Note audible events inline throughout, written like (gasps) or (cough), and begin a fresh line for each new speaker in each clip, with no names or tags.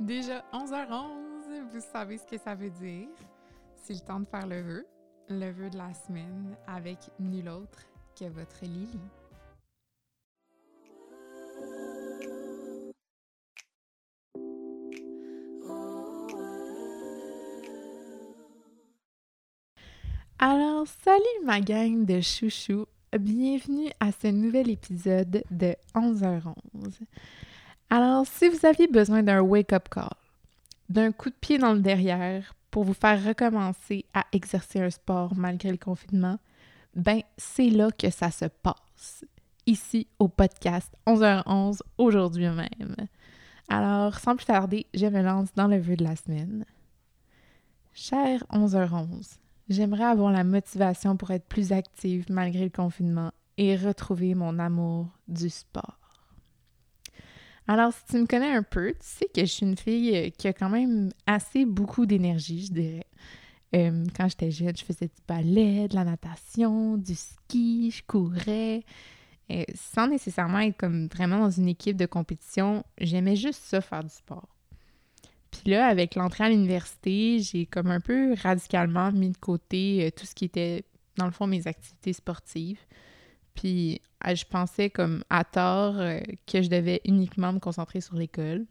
Déjà 11h11, vous savez ce que ça veut dire. C'est le temps de faire le vœu, le vœu de la semaine avec nul autre que votre Lily. Salut ma gang de chouchous. Bienvenue à ce nouvel épisode de 11h11. Alors, si vous aviez besoin d'un wake-up call, d'un coup de pied dans le derrière pour vous faire recommencer à exercer un sport malgré le confinement, ben c'est là que ça se passe, ici au podcast 11h11 aujourd'hui même. Alors, sans plus tarder, je me lance dans le vœu de la semaine. Cher 11h11, j'aimerais avoir la motivation pour être plus active malgré le confinement et retrouver mon amour du sport. Alors, si tu me connais un peu, tu sais que je suis une fille euh, qui a quand même assez beaucoup d'énergie, je dirais. Euh, quand j'étais jeune, je faisais du ballet, de la natation, du ski, je courais. Euh, sans nécessairement être comme vraiment dans une équipe de compétition, j'aimais juste ça, faire du sport. Puis là, avec l'entrée à l'université, j'ai comme un peu radicalement mis de côté tout ce qui était, dans le fond, mes activités sportives. Puis ah, je pensais comme à tort euh, que je devais uniquement me concentrer sur l'école.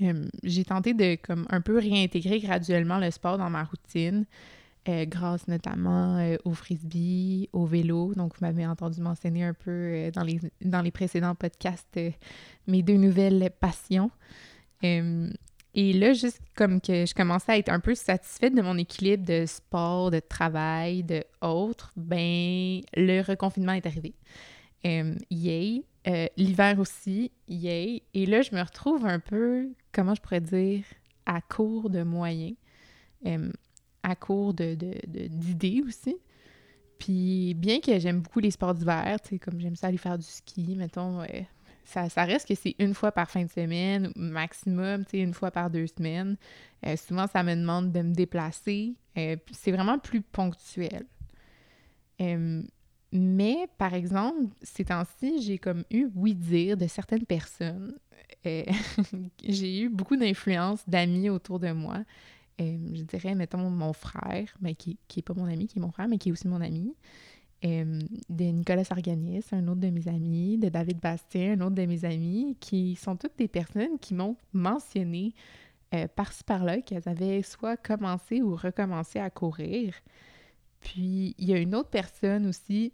Hum, j'ai tenté de comme un peu réintégrer graduellement le sport dans ma routine, euh, grâce notamment euh, au frisbee, au vélo. Donc, vous m'avez entendu mentionner un peu dans, les, dans les précédents podcasts mes deux nouvelles passions. Et là, juste comme que je commençais à être un peu satisfaite de mon équilibre de sport, de travail, de autres, ben le reconfinement est arrivé. Euh, yay! Euh, l'hiver aussi, yay! Et là, je me retrouve un peu, comment je pourrais dire, à court de moyens, euh, à court de, d'idées aussi. Puis bien que j'aime beaucoup les sports d'hiver, tu sais, comme j'aime ça aller faire du ski, mettons, ça, reste que c'est une fois par fin de semaine, maximum, tu sais, une fois par deux semaines. Euh, souvent, ça me demande de me déplacer. Euh, c'est vraiment plus ponctuel. Euh, mais, par exemple, ces temps-ci, j'ai comme eu oui-dire de certaines personnes. (laughs) j'ai eu beaucoup d'influence d'amis autour de moi. je dirais, mettons, mon frère, mais qui n'est pas mon ami, qui est mon frère, mais qui est aussi mon ami. Euh, de Nicolas Sarganis, un autre de mes amis, de David Bastien, un autre de mes amis, qui sont toutes des personnes qui m'ont mentionné euh, par-ci par-là qu'elles avaient soit commencé ou recommencé à courir. Puis il y a une autre personne aussi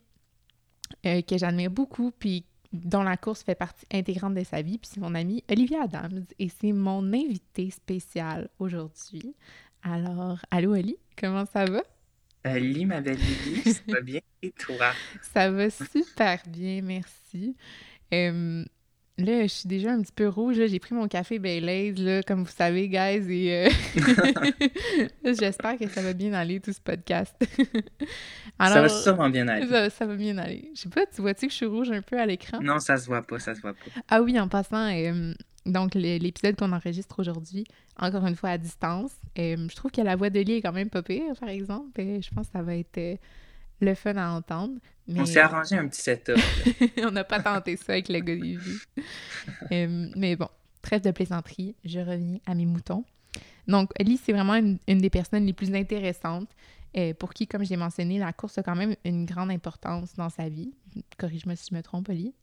euh, que j'admire beaucoup, puis dont la course fait partie intégrante de sa vie, puis c'est mon amie Olivia Adams, et c'est mon invité spécial aujourd'hui. Alors, allô Oli, comment ça va?
Salut ma belle Lily, ça va bien? Et toi?
Ça va super bien, merci. là, je suis déjà un petit peu rouge. J'ai pris mon café Baileys, là, comme vous savez, guys, et euh, (laughs) j'espère que ça va bien aller, tout ce podcast.
ça va sûrement bien aller.
Ça, va bien aller. Je sais pas, tu vois-tu que je suis rouge un peu à l'écran?
Non, ça se voit pas, ça se voit pas.
Ah oui, en passant, donc, l'épisode qu'on enregistre aujourd'hui, encore une fois à distance, euh, je trouve que la voix de Lee est quand même pas pire, par exemple. Et je pense que ça va être euh, le fun à entendre.
On s'est arrangé un petit setup. (laughs)
On n'a pas tenté ça avec le gars (laughs) euh, mais bon, trêve de plaisanterie, je reviens à mes moutons. Donc, Ellie, c'est vraiment une, des personnes les plus intéressantes pour qui, comme j'ai mentionné, la course a quand même une grande importance dans sa vie. Corrige-moi si je me trompe, Ellie.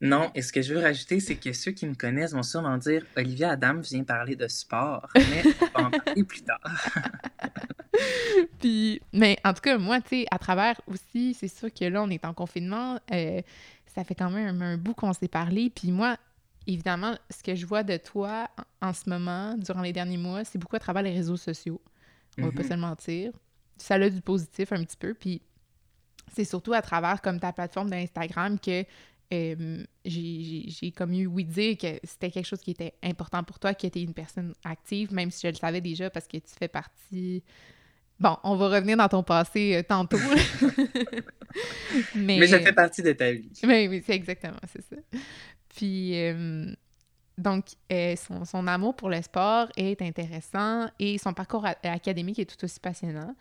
Non, et ce que je veux rajouter, c'est que ceux qui me connaissent vont sûrement dire Olivia Adam vient parler de sport, mais on va en parler plus tard. (laughs)
Puis, mais en tout cas, moi, tu sais, à travers aussi, c'est sûr que là, on est en confinement, euh, ça fait quand même un, bout qu'on s'est parlé. Puis moi, évidemment, ce que je vois de toi en, ce moment, durant les derniers mois, c'est beaucoup à travers les réseaux sociaux. On va pas mm-hmm. se le mentir. Ça a du positif un petit peu. Puis c'est surtout à travers comme ta plateforme d'Instagram que j'ai comme eu oui dire que c'était quelque chose qui était important pour toi, que tu une personne active, même si je le savais déjà parce que tu fais partie. Bon, on va revenir dans ton passé euh, tantôt.
mais, (laughs) mais ça fait partie de ta vie.
Oui, oui, c'est exactement, c'est ça. Puis, donc, euh, son, son amour pour le sport est intéressant et son parcours académique est tout aussi passionnant.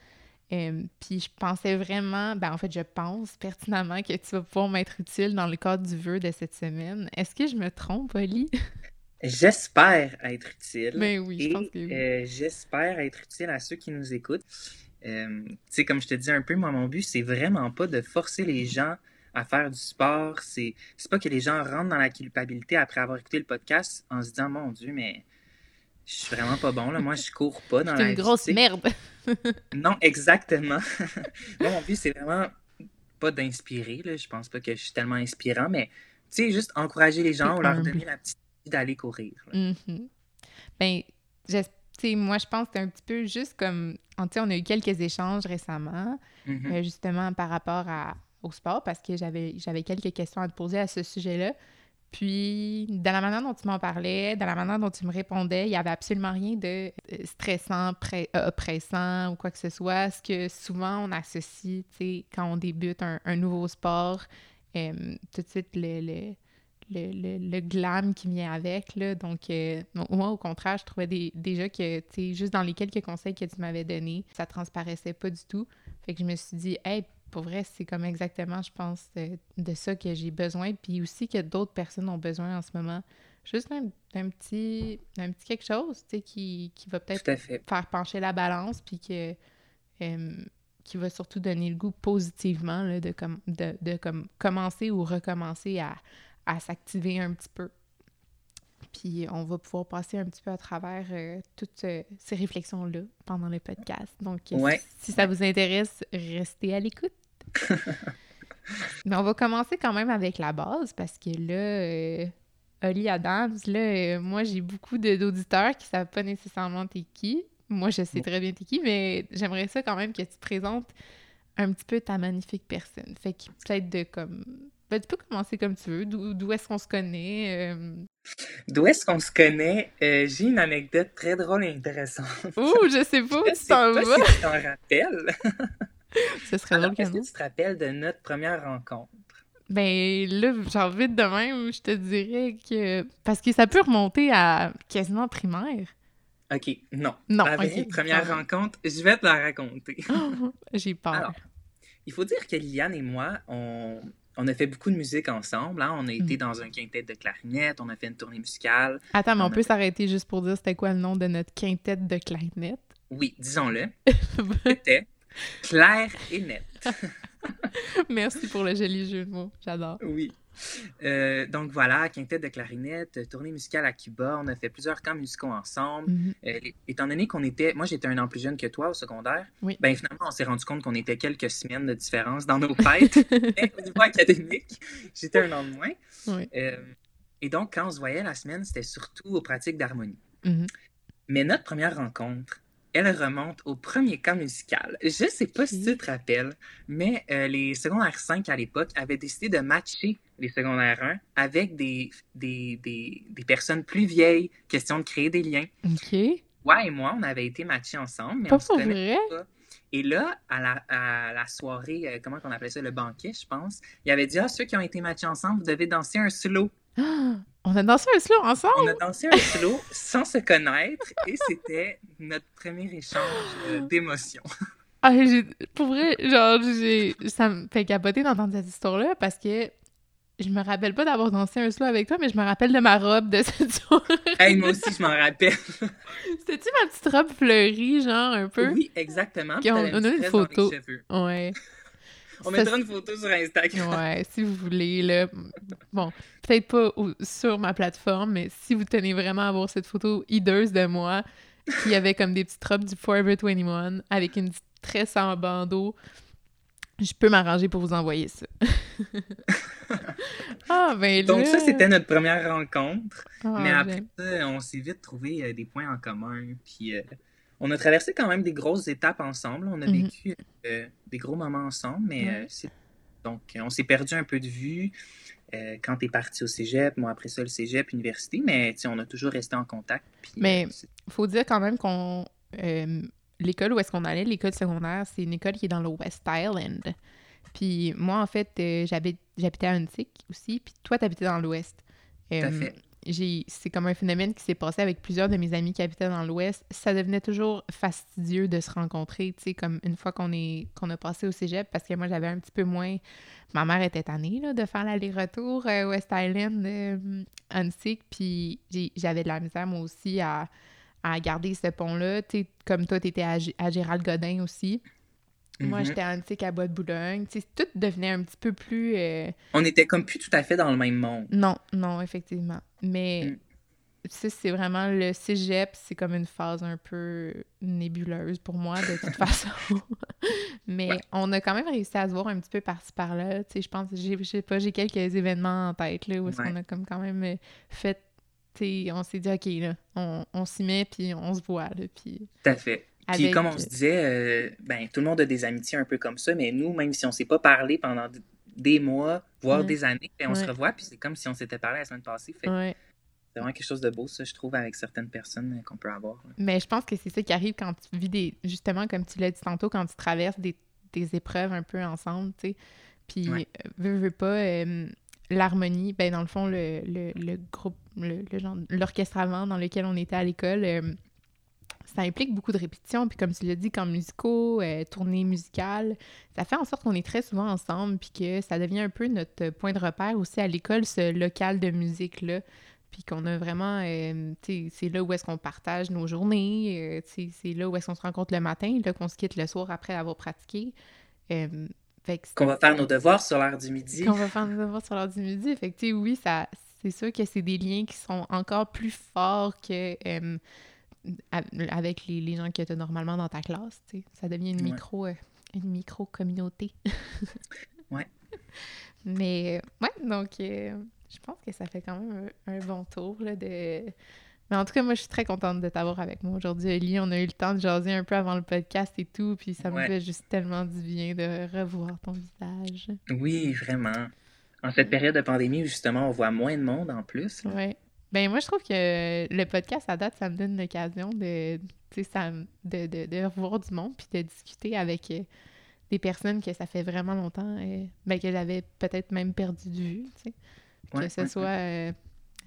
Euh, puis je pensais vraiment, ben en fait, je pense pertinemment que tu vas pouvoir m'être utile dans le cadre du vœu de cette semaine. Est-ce que je me trompe, Oli?
J'espère être utile.
Ben oui, je
Et
pense que oui.
euh, j'espère être utile à ceux qui nous écoutent. Euh, tu sais, comme je te dis un peu, moi, mon but, c'est vraiment pas de forcer les gens à faire du sport. C'est c'est pas que les gens rentrent dans la culpabilité après avoir écouté le podcast en se disant, mon Dieu, mais je suis vraiment pas bon, là. Moi, je cours pas dans
C'est
la
une grosse merde. (laughs)
Non, exactement. Moi, (laughs) mon but, c'est vraiment pas d'inspirer, là. Je pense pas que je suis tellement inspirant, mais, tu sais, juste encourager les gens ou leur donner la petite idée d'aller courir. là.
Mhm. Ben, j'es- tu sais, moi, je pense que c'est un petit peu juste comme... en- Tu sais, on a eu quelques échanges récemment,
Mhm.
euh, justement par rapport à, au sport, parce que j'avais j'avais quelques questions à te poser à ce sujet-là. Puis, dans la manière dont tu m'en parlais, dans la manière dont tu me répondais, il n'y avait absolument rien de euh, stressant, euh, oppressant ou quoi que ce soit. Ce que souvent on associe, tu sais, quand on débute un, nouveau sport, euh, tout de suite le, le, le, le- glam qui vient avec. Là. Donc, moi, au contraire, je trouvais des- déjà que, tu sais, juste dans les quelques conseils que tu m'avais donnés, ça transparaissait pas du tout. Fait que je me suis dit, hey, pour vrai, c'est comme exactement, je pense, de, de ça que j'ai besoin. Puis aussi que d'autres personnes ont besoin en ce moment. Juste un, un petit, un petit quelque chose, tu sais, qui, qui va peut-être faire pencher la balance, puis que, euh, qui va surtout donner le goût positivement là, de, com- de, de comme commencer ou recommencer à, à s'activer un petit peu. Puis on va pouvoir passer un petit peu à travers euh, toutes euh, ces réflexions-là pendant le podcast. Donc,
Ouais.
si, si ça vous intéresse, restez à l'écoute. (laughs) Mais on va commencer quand même avec la base parce que là, euh, Oli Adams, là, euh, moi j'ai beaucoup d'auditeurs qui savent pas nécessairement t'es qui. Moi, je sais très bien t'es qui, mais j'aimerais ça quand même que tu te présentes un petit peu ta magnifique personne. Fait que peut-être de comme. Ben, tu peux commencer comme tu veux. D'où est-ce qu'on se connaît? euh?
D'où est-ce qu'on se connaît? Euh, J'ai une anecdote très drôle et intéressante.
Ouh, je sais (laughs) pas où
Je
tu t'en vas.
si tu t'en rappelles. (laughs) (laughs)
Ce serait
Alors,
drôle que
est-ce que tu te rappelles de notre première rencontre?
Ben là, genre vite de même, je te dirais que. Parce que ça peut remonter à quasiment primaire.
OK, non.
Non,
La première
Ah.
rencontre, je vais te la raconter. (laughs) (laughs)
J'ai peur.
Alors, il faut dire que Liliane et moi, on, on a fait beaucoup de musique ensemble. hein. On a été
Mhm.
dans un quintet de clarinette, on a fait une tournée musicale.
Attends, mais on
on a
peut s'arrêter juste pour dire c'était quoi le nom de notre quintette de clarinette?
Oui, disons-le, c'était clair et net. (laughs)
Merci pour le joli jeu de mots. J'adore.
Oui. Euh, donc voilà, quintet de clarinette, tournée musicale à Cuba, on a fait plusieurs camps musicaux ensemble.
Mhm.
Euh, étant donné qu'on était, moi j'étais un an plus jeune que toi au secondaire,
Oui.
ben finalement on s'est rendu compte qu'on était quelques semaines de différence dans nos fêtes, (laughs) mais au niveau académique, j'étais un an de moins.
Oui.
Euh, et donc quand on se voyait la semaine, c'était surtout aux pratiques d'harmonie.
Mhm.
Mais notre première rencontre, elle remonte au premier camp musical. Je sais pas si tu te rappelles, mais euh, les secondaires 5 à l'époque avaient décidé de matcher les secondaires 1 avec des, des, des, des personnes plus vieilles, question de créer des liens.
OK.
Ouais et moi, on avait été matchés ensemble, mais
Pas
on se connaît
vrai?
et là, à la, à la soirée, euh, comment on appelait ça, le banquet, je pense, il avait dit, ah, ceux qui ont été matchés ensemble, vous devez danser un slow. (gasps)
On a dansé un slow ensemble?
On a dansé un slow (laughs) sans se connaître et c'était notre premier échange euh, (gasps) d'émotions.
Ah, pour vrai, genre, j'ai, ça me fait capoter d'entendre cette histoire-là parce que je me rappelle pas d'avoir dansé un slow avec toi, mais je me rappelle de ma robe de (laughs) cette soirée.
Hey, moi aussi, je m'en rappelle. (laughs)
C'était-tu ma petite robe fleurie, genre, un peu?
Oui, exactement. Puis
on- on a une photo. Ouais.
On
Ça,
mettra une photo sur Instagram.
Ouais, si vous voulez, là. Bon, peut-être pas au- sur ma plateforme, mais si vous tenez vraiment à voir cette photo hideuse de moi, qui avait comme des petites robes du Forever 21 avec une petite tresse en bandeau, je peux m'arranger pour vous envoyer ça. (laughs) ah, ben là...
Donc ça, c'était notre première rencontre.
Ah,
Mais après
j'aime.
ça, on s'est vite trouvé euh, des points en commun. Puis euh, on a traversé quand même des grosses étapes ensemble. On a
Mhm.
vécu euh, des gros moments ensemble, mais
Ouais.
euh, c'est- donc on s'est perdu un peu de vue euh, quand t'es parti au cégep. Moi, après ça, le cégep, université. Mais on a toujours resté en contact.
Mais-
euh,
faut dire quand même qu'on... l'école où est-ce qu'on allait, l'école secondaire, c'est une école qui est dans le West Island. Puis moi, en fait, j'habitais à Huntsic aussi, puis toi, t'habitais dans l'Ouest.
Tout à fait.
J'ai c'est comme un phénomène qui s'est passé avec plusieurs de mes amis qui habitaient dans l'Ouest. Ça devenait toujours fastidieux de se rencontrer, tu sais, comme une fois qu'on est qu'on a passé au cégep, parce que moi, j'avais un petit peu moins... Ma mère était tannée, là, de faire l'aller-retour euh, West Island, euh, puis j'avais de la misère, moi aussi, à, à garder ce pont-là. Tu sais, comme toi, t'étais à, à Gérald Godin aussi. Moi,
Mhm.
j'étais à Annecy à Bois-de-Boulogne. Tu sais, tout devenait un petit peu plus... euh,
On était comme plus tout à fait dans le même monde.
non, non, effectivement. Mais
Mm.
ça, c'est vraiment le cégep, c'est comme une phase un peu nébuleuse pour moi, de toute (laughs) façon. Mais
Ouais.
on a quand même réussi à se voir un petit peu par-ci par-là. Tu sais, je pense, j'ai- je sais pas, j'ai quelques événements en tête, là, où est-ce
Ouais.
qu'on a comme quand même euh, fait. On s'est dit, OK, là, on, on s'y met, puis on se voit, là, puis...
Tout à fait. Puis
Avec-
comme on se disait, euh, ben, tout le monde a des amitiés un peu comme ça, mais nous, même si on s'est pas parlé pendant des mois, voire
Ouais.
des années, ben, on se revoit, puis c'est comme si on s'était parlé la semaine passée. Fait que
Ouais.
c'est vraiment quelque chose de beau, ça, je trouve, avec certaines personnes euh, qu'on peut avoir. là.
Mais je pense que c'est ça qui arrive quand tu vis des. Justement, comme tu l'as dit tantôt, quand tu traverses des, des épreuves un peu ensemble, tu sais. Puis, euh, veux, veux pas, euh, l'harmonie, ben, dans le fond, le, le, le groupe, le, le genre, l'orchestre avant dans lequel on était à l'école, euh, ça implique beaucoup de répétitions. Puis, comme tu l'as dit, quand musicaux, euh, tournée musicale, ça fait en sorte qu'on est très souvent ensemble, puis que ça devient un peu notre point de repère aussi à l'école, ce local de musique-là puis qu'on a vraiment, euh, c'est là où est-ce qu'on partage nos journées, euh, c'est là où est-ce qu'on se rencontre le matin, là qu'on se quitte le soir après avoir pratiqué. Euh,
Qu'on va faire nos devoirs sur l'heure du midi.
qu'on va faire nos devoirs sur l'heure du midi. Fait que, oui, ça, c'est sûr que c'est des liens qui sont encore plus forts que euh, avec les, les gens que tu as normalement dans ta classe, tu sais. Ça devient une
Ouais.
micro, euh, une micro-communauté. (laughs)
Ouais.
Mais, euh, ouais, donc, euh, je pense que ça fait quand même un, un bon tour, là, de... Mais en tout cas, moi, je suis très contente de t'avoir avec moi aujourd'hui, Ellie. On a eu le temps de jaser un peu avant le podcast et tout, puis ça me
Ouais.
fait juste tellement du bien de revoir ton visage.
Oui, vraiment. En cette période de pandémie justement on voit moins de monde en plus. là.
Ben moi, je trouve que le podcast, à date, ça me donne l'occasion de, tu sais, ça de, de, de revoir du monde puis de discuter avec euh, des personnes que ça fait vraiment longtemps, euh, ben, que j'avais peut-être même perdu de vue, tu sais.
Ouais,
que ce
ouais,
soit euh,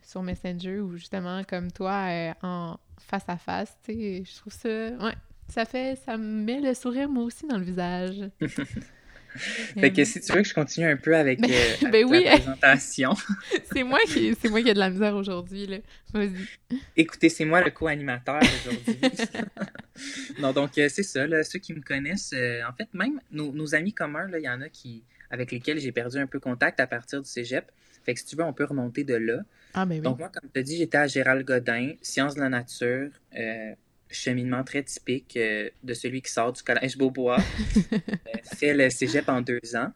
sur Messenger ou justement comme toi, euh, en face à face, tu sais. Je trouve ça, ouais, ça fait, ça me met le sourire moi aussi dans le visage. (laughs)
Fait que si tu veux que je continue un peu avec,
Ben-
euh, avec
ben oui.
la présentation. (laughs)
c'est moi qui, c'est moi qui ai de la misère aujourd'hui, là. Vas-y.
Écoutez, c'est moi le co-animateur aujourd'hui. (laughs) non, donc euh, c'est ça, là, ceux qui me connaissent, euh, en fait, même nos, nos amis communs, là, il y en a qui avec lesquels j'ai perdu un peu contact à partir du cégep. Fait que si tu veux, on peut remonter de là.
Ah ben oui.
Donc moi, comme tu dit, j'étais à Gérald Godin, Sciences de la nature, euh, cheminement très typique euh, de celui qui sort du collège Beaubois, (laughs) euh, fait le cégep en deux ans,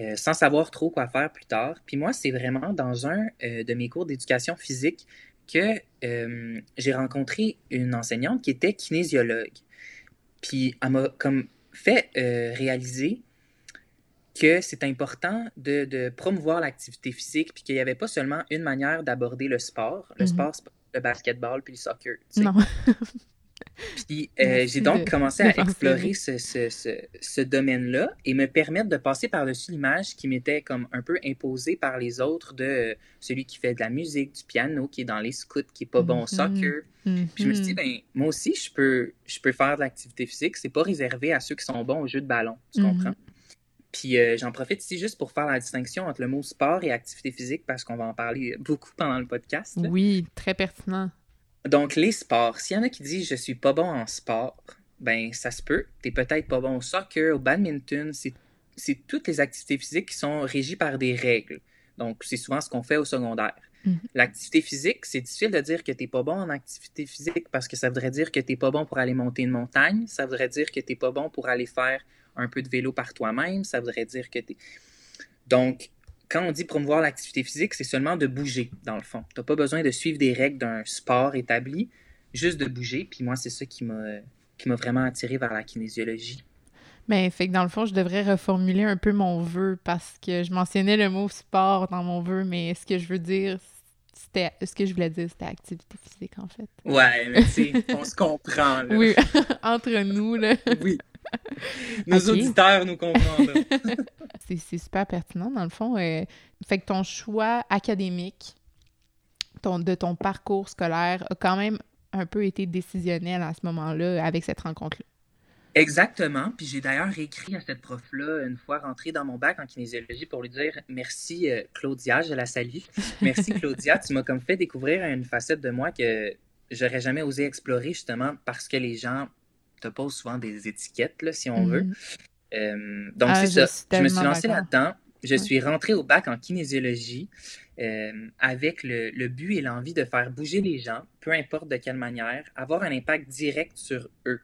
euh, sans savoir trop quoi faire plus tard. Puis moi, c'est vraiment dans un euh, de mes cours d'éducation physique que euh, j'ai rencontré une enseignante qui était kinésiologue. Puis elle m'a comme fait réaliser que c'est important de, de promouvoir l'activité physique, puis qu'il n'y avait pas seulement une manière d'aborder le sport. Le
Mhm.
sport, c'est pas le basketball puis le soccer. tu sais.
Non. (laughs)
Puis euh, j'ai donc commencé à explorer ce, ce, ce, ce domaine-là et me permettre de passer par-dessus l'image qui m'était comme un peu imposée par les autres de euh, celui qui fait de la musique, du piano, qui est dans les scouts, qui est pas bon au
Mhm.
soccer. Puis je me suis dit,
Mhm.
ben, moi aussi, je peux, je peux faire de l'activité physique. C'est pas réservé à ceux qui sont bons au jeu de ballon. Tu
Mhm.
comprends? Puis euh, j'en profite ici juste pour faire la distinction entre le mot sport et activité physique parce qu'on va en parler beaucoup pendant le podcast.
Oui, très pertinent.
Donc, les sports. S'il y en a qui disent je suis pas bon en sport, ben ça se peut. T'es peut-être pas bon au soccer, au badminton. C'est toutes les activités physiques qui sont régies par des règles. Donc, c'est souvent ce qu'on fait au secondaire.
Mhm.
L'activité physique, c'est difficile de dire que t'es pas bon en activité physique parce que ça voudrait dire que t'es pas bon pour aller monter une montagne. Ça voudrait dire que t'es pas bon pour aller faire un peu de vélo par toi-même. Ça voudrait dire que t'es... Donc, quand on dit promouvoir l'activité physique, c'est seulement de bouger, dans le fond. Tu n'as pas besoin de suivre des règles d'un sport établi, juste de bouger. Puis moi, c'est ça qui m'a qui m'a vraiment attiré vers la kinésiologie.
Ben, fait que dans le fond, je devrais reformuler un peu mon vœu parce que je mentionnais le mot sport dans mon vœu, mais ce que je veux dire, c'était. Ce que je voulais dire, c'était activité physique, en fait.
Ouais, mais tu sais, on se comprend, là.
Oui, (laughs) entre nous, là.
Oui. Nos auditeurs nous comprendront. (laughs)
C'est c'est super pertinent, dans le fond. euh, fait que ton choix académique ton, de ton parcours scolaire a quand même un peu été décisionnel à ce moment-là avec cette rencontre-là.
Exactement. Puis j'ai d'ailleurs écrit à cette prof-là une fois rentrée dans mon bac en kinésiologie pour lui dire merci euh, Claudia, je la salue. Merci (laughs) Claudia, tu m'as comme fait découvrir une facette de moi que j'aurais jamais osé explorer justement parce que les gens te posent souvent des étiquettes, là, si on veut. Mhm. Euh, donc ah, c'est ça. Je me suis lancé là-dedans. Je suis rentré au bac en kinésiologie euh, avec le, le, but et l'envie de faire bouger les gens, peu importe de quelle manière, avoir un impact direct sur eux.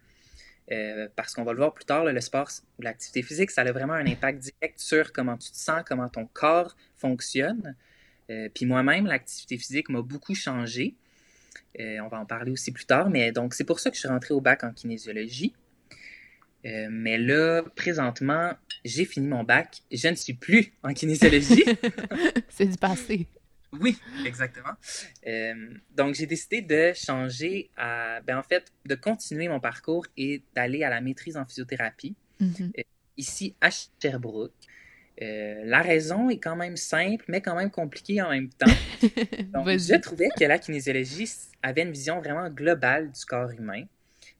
Euh, parce qu'on va le voir plus tard, le sport ou l'activité physique, ça a vraiment un impact direct sur comment tu te sens, comment ton corps fonctionne. Puis moi-même, l'activité physique m'a beaucoup changé. Euh, on va en parler aussi plus tard, mais donc c'est pour ça que je suis rentré au bac en kinésiologie. mais là, présentement, j'ai fini mon bac. Je ne suis plus en kinésiologie. (laughs)
c'est du passé.
Oui, exactement. Euh, donc, j'ai décidé de changer, à, ben, en fait, de continuer mon parcours et d'aller à la maîtrise en physiothérapie, mm-hmm. euh, ici à Sherbrooke. Euh, la raison est quand même simple, mais quand même compliquée en même temps. (laughs) Donc, je trouvais que la kinésiologie avait une vision vraiment globale du corps humain.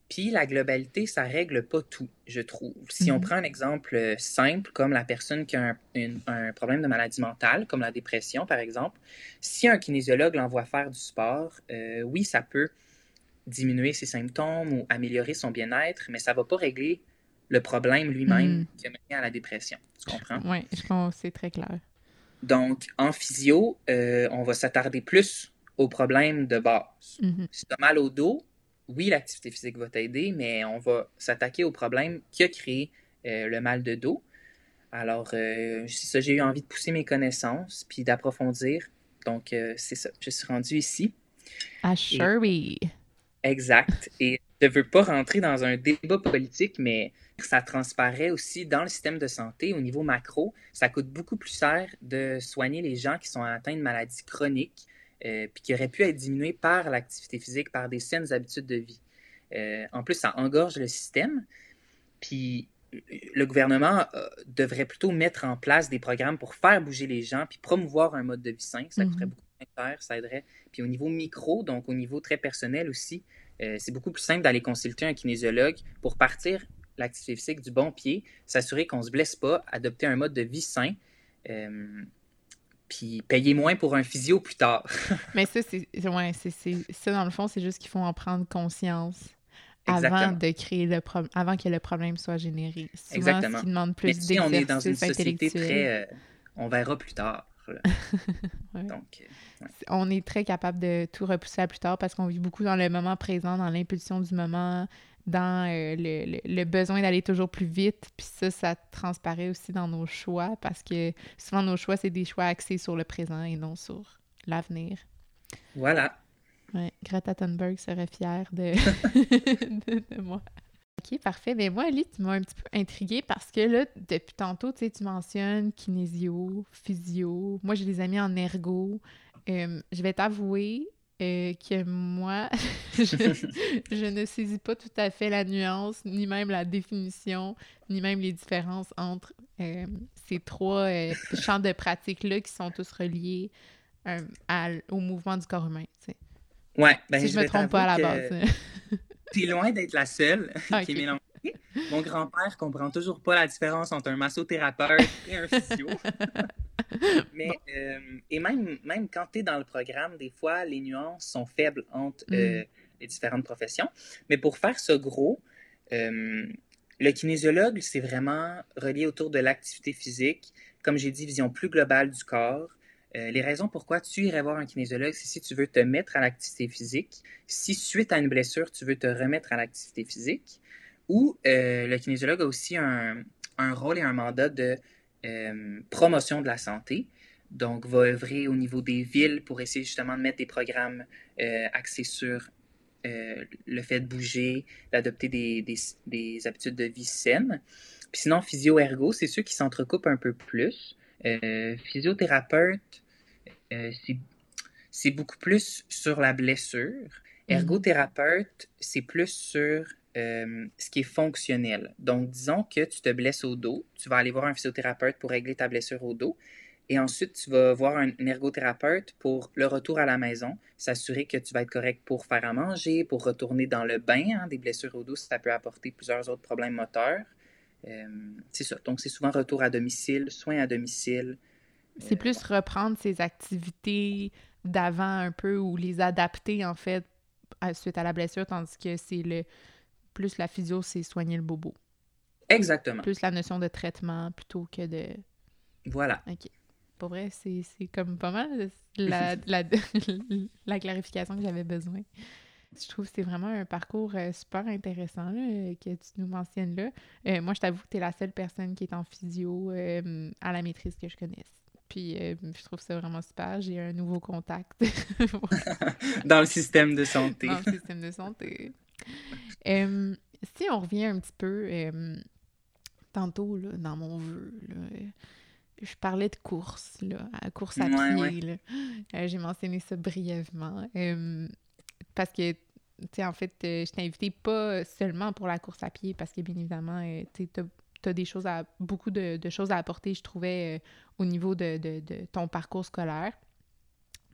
Puis la globalité, ça règle pas tout, je trouve. Si on mhm. prend un exemple euh, simple, comme la personne qui a un, problème de maladie mentale, comme la dépression par exemple, si un kinésiologue l'envoie faire du sport, euh, oui, ça peut diminuer ses symptômes ou améliorer son bien-être, mais ça va pas régler le problème lui-même mhm. qui a mené à la dépression. Tu comprends?
Oui, je pense c'est très clair.
Donc, en physio, euh, on va s'attarder plus aux problèmes de base. Mhm. Si tu as mal au dos, oui, l'activité physique va t'aider, mais on va s'attaquer au problème qui a créé euh, le mal de dos. Alors, euh, c'est ça, j'ai eu envie de pousser mes connaissances puis d'approfondir. Donc, euh, c'est ça, je suis rendu ici.
À Sherby.
Exact. Et ne veux pas rentrer dans un débat politique, mais ça transparaît aussi dans le système de santé au niveau macro. Ça coûte beaucoup plus cher de soigner les gens qui sont atteints de maladies chroniques euh, puis qui aurait pu être diminué par l'activité physique, par des saines habitudes de vie. Euh, en plus, ça engorge le système. Puis le gouvernement euh, devrait plutôt mettre en place des programmes pour faire bouger les gens, puis promouvoir un mode de vie sain. Ça coûterait mhm. beaucoup moins cher, ça aiderait. Puis au niveau micro, donc au niveau très personnel aussi, c'est beaucoup plus simple d'aller consulter un kinésiologue pour partir l'activité physique du bon pied, s'assurer qu'on ne se blesse pas, adopter un mode de vie sain puis payer moins pour un physio plus tard. (laughs)
Mais ça, c'est ouais, ça, dans le fond, c'est juste qu'il faut en prendre conscience avant de créer le problème, avant que le problème soit généré. Souvent, Exactement. ce qui demande plus
si on est dans une société très... Euh, on verra plus tard. (laughs) Donc,
euh, On est très capable de tout repousser à plus tard parce qu'on vit beaucoup dans le moment présent, dans l'impulsion du moment, dans euh, le, le, besoin d'aller toujours plus vite. Puis ça, ça transparaît aussi dans nos choix parce que souvent nos choix, c'est des choix axés sur le présent et non sur l'avenir.
Voilà.
Ouais, Greta Thunberg serait fière de, (laughs) de, moi. OK, parfait. Mais moi, Ali, tu m'as un petit peu intriguée parce que là, depuis tantôt, tu mentionnes kinésio, physio. Moi, j'ai des amis en ergo. Euh, je vais t'avouer, euh, que moi, (laughs) je, ne saisis pas tout à fait la nuance, ni même la définition, ni même les différences entre euh, ces trois champs de pratique-là qui sont tous reliés au mouvement du corps humain.
Ouais, ben,
si je, ne me trompe pas à la base. (laughs)
T'es loin d'être la seule (laughs) qui est mélangée. Mon grand-père comprend toujours pas la différence entre un massothérapeute (laughs) et un physio. (laughs) Mais, euh, et même, même quand tu es dans le programme, des fois, les nuances sont faibles entre euh, mm. les différentes professions. Mais pour faire ce gros, euh, le kinésiologue, c'est vraiment relié autour de l'activité physique. Comme j'ai dit, vision plus globale du corps. Les raisons pourquoi tu irais voir un kinésiologue, c'est si tu veux te mettre à l'activité physique, si suite à une blessure, tu veux te remettre à l'activité physique, ou le kinésiologue a aussi un, rôle et un mandat de euh, promotion de la santé. Donc, va œuvrer au niveau des villes pour essayer justement de mettre des programmes euh, axés sur euh, le fait de bouger, d'adopter des, habitudes de vie saines. Puis sinon, physio-ergo, c'est ceux qui s'entrecoupent un peu plus. physiothérapeute, c'est beaucoup plus sur la blessure. Mm-hmm. Ergothérapeute, c'est plus sur euh, ce qui est fonctionnel. Donc, disons que tu te blesses au dos, tu vas aller voir un physiothérapeute pour régler ta blessure au dos. Et ensuite, tu vas voir un, ergothérapeute pour le retour à la maison, s'assurer que tu vas être correct pour faire à manger, pour retourner dans le bain. Hein. Des blessures au dos, ça peut apporter plusieurs autres problèmes moteurs. Euh, c'est ça. Donc, c'est souvent retour à domicile, soins à domicile.
C'est plus reprendre ses activités d'avant un peu ou les adapter, en fait, suite à la blessure, tandis que c'est le plus la physio, c'est soigner le bobo.
Exactement.
Plus la notion de traitement plutôt que de.
Voilà.
OK. Pour vrai, c'est comme pas mal (laughs) la, la, (laughs) la clarification que j'avais besoin. Je trouve que c'est vraiment un parcours euh, super intéressant là, que tu nous mentionnes là. Euh, moi, je t'avoue que tu es la seule personne qui est en physio euh, à la maîtrise que je connaisse. Puis je trouve ça vraiment super. J'ai un nouveau contact. (laughs)
Dans le système de santé.
Dans le système de santé. si on revient un petit peu tantôt là, dans mon vœu, je parlais de course, là, à course à pied. J'ai mentionné ça brièvement parce que, tu sais, en fait, euh, je t'ai invité pas seulement pour la course à pied, parce que bien évidemment, euh, tu as, des choses à, beaucoup de, choses à apporter, je trouvais, euh, au niveau de, ton parcours scolaire.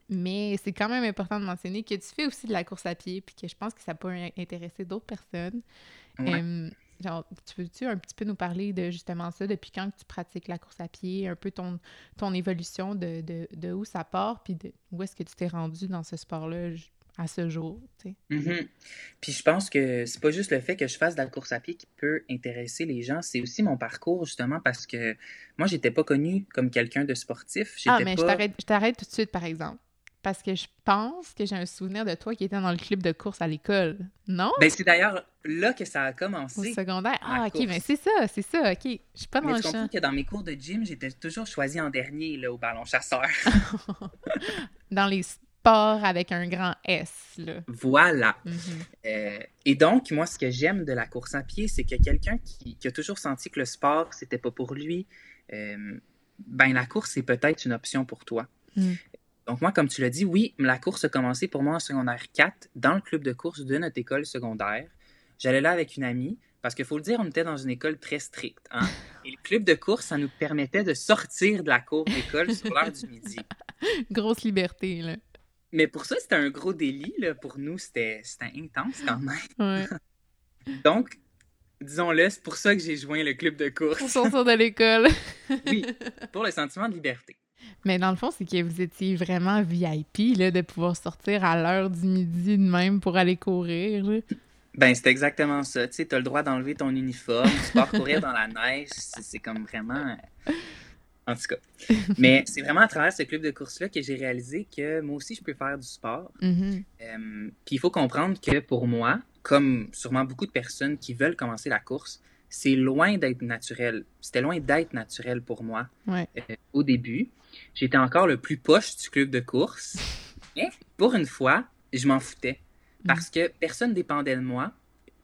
Mais c'est quand même important de mentionner que tu fais aussi de la course à pied, puis que je pense que ça peut intéresser d'autres personnes. genre, tu veux-tu un petit peu nous parler de justement ça, depuis quand tu pratiques la course à pied, un peu ton, ton évolution de, de, où ça part, puis de où est-ce que tu t'es rendu dans ce sport-là à ce jour.
Mm-hmm. Puis je pense que c'est pas juste le fait que je fasse de la course à pied qui peut intéresser les gens, c'est aussi mon parcours justement parce que moi j'étais pas connue comme quelqu'un de sportif.
Ah mais je t'arrête tout de suite par exemple. Parce que je pense que j'ai un souvenir de toi qui était dans le club de course à l'école, non?
Ben, c'est d'ailleurs là que ça a commencé.
Au secondaire? Ah, OK, mais c'est ça, c'est ça, OK. Je suis pas dans
mais
le champ.
que dans mes cours de gym, j'étais toujours choisie en dernier là, au ballon chasseur. (laughs)
dans les sport avec un grand S. Là.
Voilà.
Mhm.
Euh, et donc, moi, ce que j'aime de la course à pied, c'est que quelqu'un qui, a toujours senti que le sport, c'était pas pour lui, euh, ben la course, c'est peut-être une option pour toi.
Mm.
Donc, moi, comme tu l'as dit, oui, la course a commencé pour moi en secondaire 4 dans le club de course de notre école secondaire. J'allais là avec une amie. Parce qu'il faut le dire, on était dans une école très stricte. Hein? (laughs) Et le club de course, ça nous permettait de sortir de la cour d'école sur l'heure du midi. (laughs)
Grosse liberté, là.
Mais pour ça, c'était un gros délit. Là. Pour nous, c'était intense quand
même. (laughs)
Donc, disons-le, c'est pour ça que j'ai joint le club de course.
Pour sortir de l'école. (laughs)
oui, pour le sentiment de liberté.
Mais dans le fond, c'est que vous étiez vraiment VIP là, de pouvoir sortir à l'heure du midi de même pour aller courir.
Ben, c'est exactement ça. Tu sais, as le droit d'enlever ton uniforme, tu pars courir dans la neige. C'est comme vraiment en tout cas. (laughs) Mais c'est vraiment à travers ce club de course-là que j'ai réalisé que moi aussi, je peux faire du sport.
Mm-hmm.
Euh, puis il faut comprendre que pour moi, comme sûrement beaucoup de personnes qui veulent commencer la course, c'est loin d'être naturel. C'était loin d'être naturel pour moi
euh,
au début. J'étais encore le plus poche du club de course. (laughs) Mais pour une fois, je m'en foutais. Parce que personne dépendait de moi.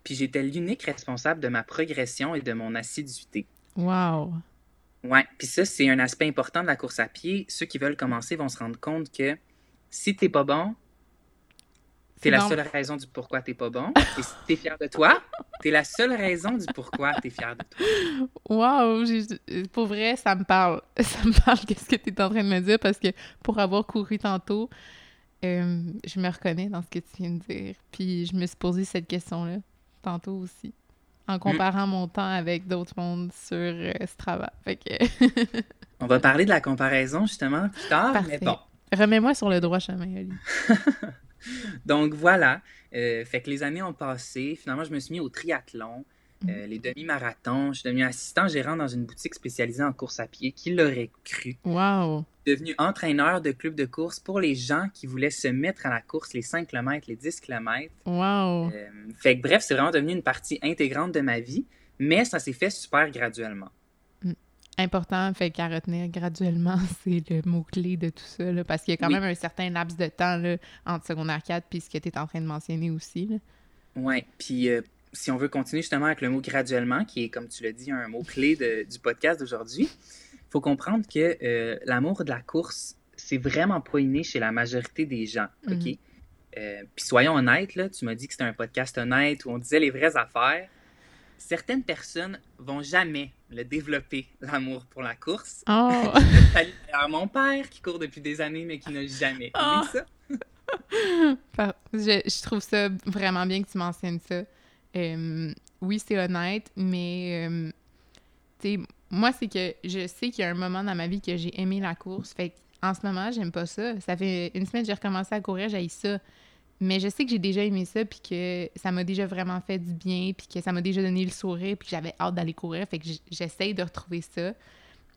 Puis j'étais l'unique responsable de ma progression et de mon assiduité.
Wow!
Oui, puis ça, c'est un aspect important de la course à pied. Ceux qui veulent commencer vont se rendre compte que si t'es pas bon, c'est la seule raison du pourquoi t'es pas bon. Et si t'es fier de toi, t'es la seule raison du pourquoi t'es fier de toi.
Wow! Pour vrai, ça me parle. (laughs) Ça me parle qu'est-ce que t'es en train de me dire parce que pour avoir couru tantôt, euh, je me reconnais dans ce que tu viens de dire. Puis je me suis posé cette question-là tantôt aussi en comparant mon temps avec d'autres mondes sur euh, Strava. Fait que... (laughs)
On va parler de la comparaison justement plus tard, mais bon.
Remets-moi sur le droit chemin, Oli. (laughs)
Donc voilà. Euh, fait que les années ont passé. Finalement, je me suis mis au triathlon. Euh, les demi-marathons. Je suis devenu assistant gérant dans une boutique spécialisée en course à pied. Qui l'aurait cru?
Wow!
Devenu entraîneur de club de course pour les gens qui voulaient se mettre à la course, les 5 km, les 10 km.
Wow!
Euh, fait que bref, c'est vraiment devenu une partie intégrante de ma vie, mais ça s'est fait super graduellement.
Hmm. Important, fait qu'à retenir graduellement, (laughs) c'est le mot-clé de tout ça, parce qu'il y a quand même un certain laps de temps là, entre secondaire 4 puis ce que tu es en train de mentionner aussi.
Oui, puis euh, si on veut continuer justement avec le mot graduellement, qui est, comme tu l'as dit, un mot-clé du podcast d'aujourd'hui, il faut comprendre que euh, l'amour de la course, c'est vraiment pas inné chez la majorité des gens, OK? Mhm. Euh, puis soyons honnêtes, là, tu m'as dit que c'était un podcast honnête où on disait les vraies affaires. certaines personnes vont jamais le développer, l'amour pour la course.
Oh!
À (laughs) mon père qui court depuis des années mais qui n'a jamais
Oh.
aimé ça. (laughs)
Je trouve ça vraiment bien que tu mentionnes ça. Euh, oui, c'est honnête, mais euh, moi, c'est que je sais qu'il y a un moment dans ma vie que j'ai aimé la course. Fait en ce moment, j'aime pas ça. Ça fait une semaine que j'ai recommencé à courir, j'ai ça. Mais je sais que j'ai déjà aimé ça, puis que ça m'a déjà vraiment fait du bien, puis que ça m'a déjà donné le sourire, puis que j'avais hâte d'aller courir. Fait que j'essaye de retrouver ça.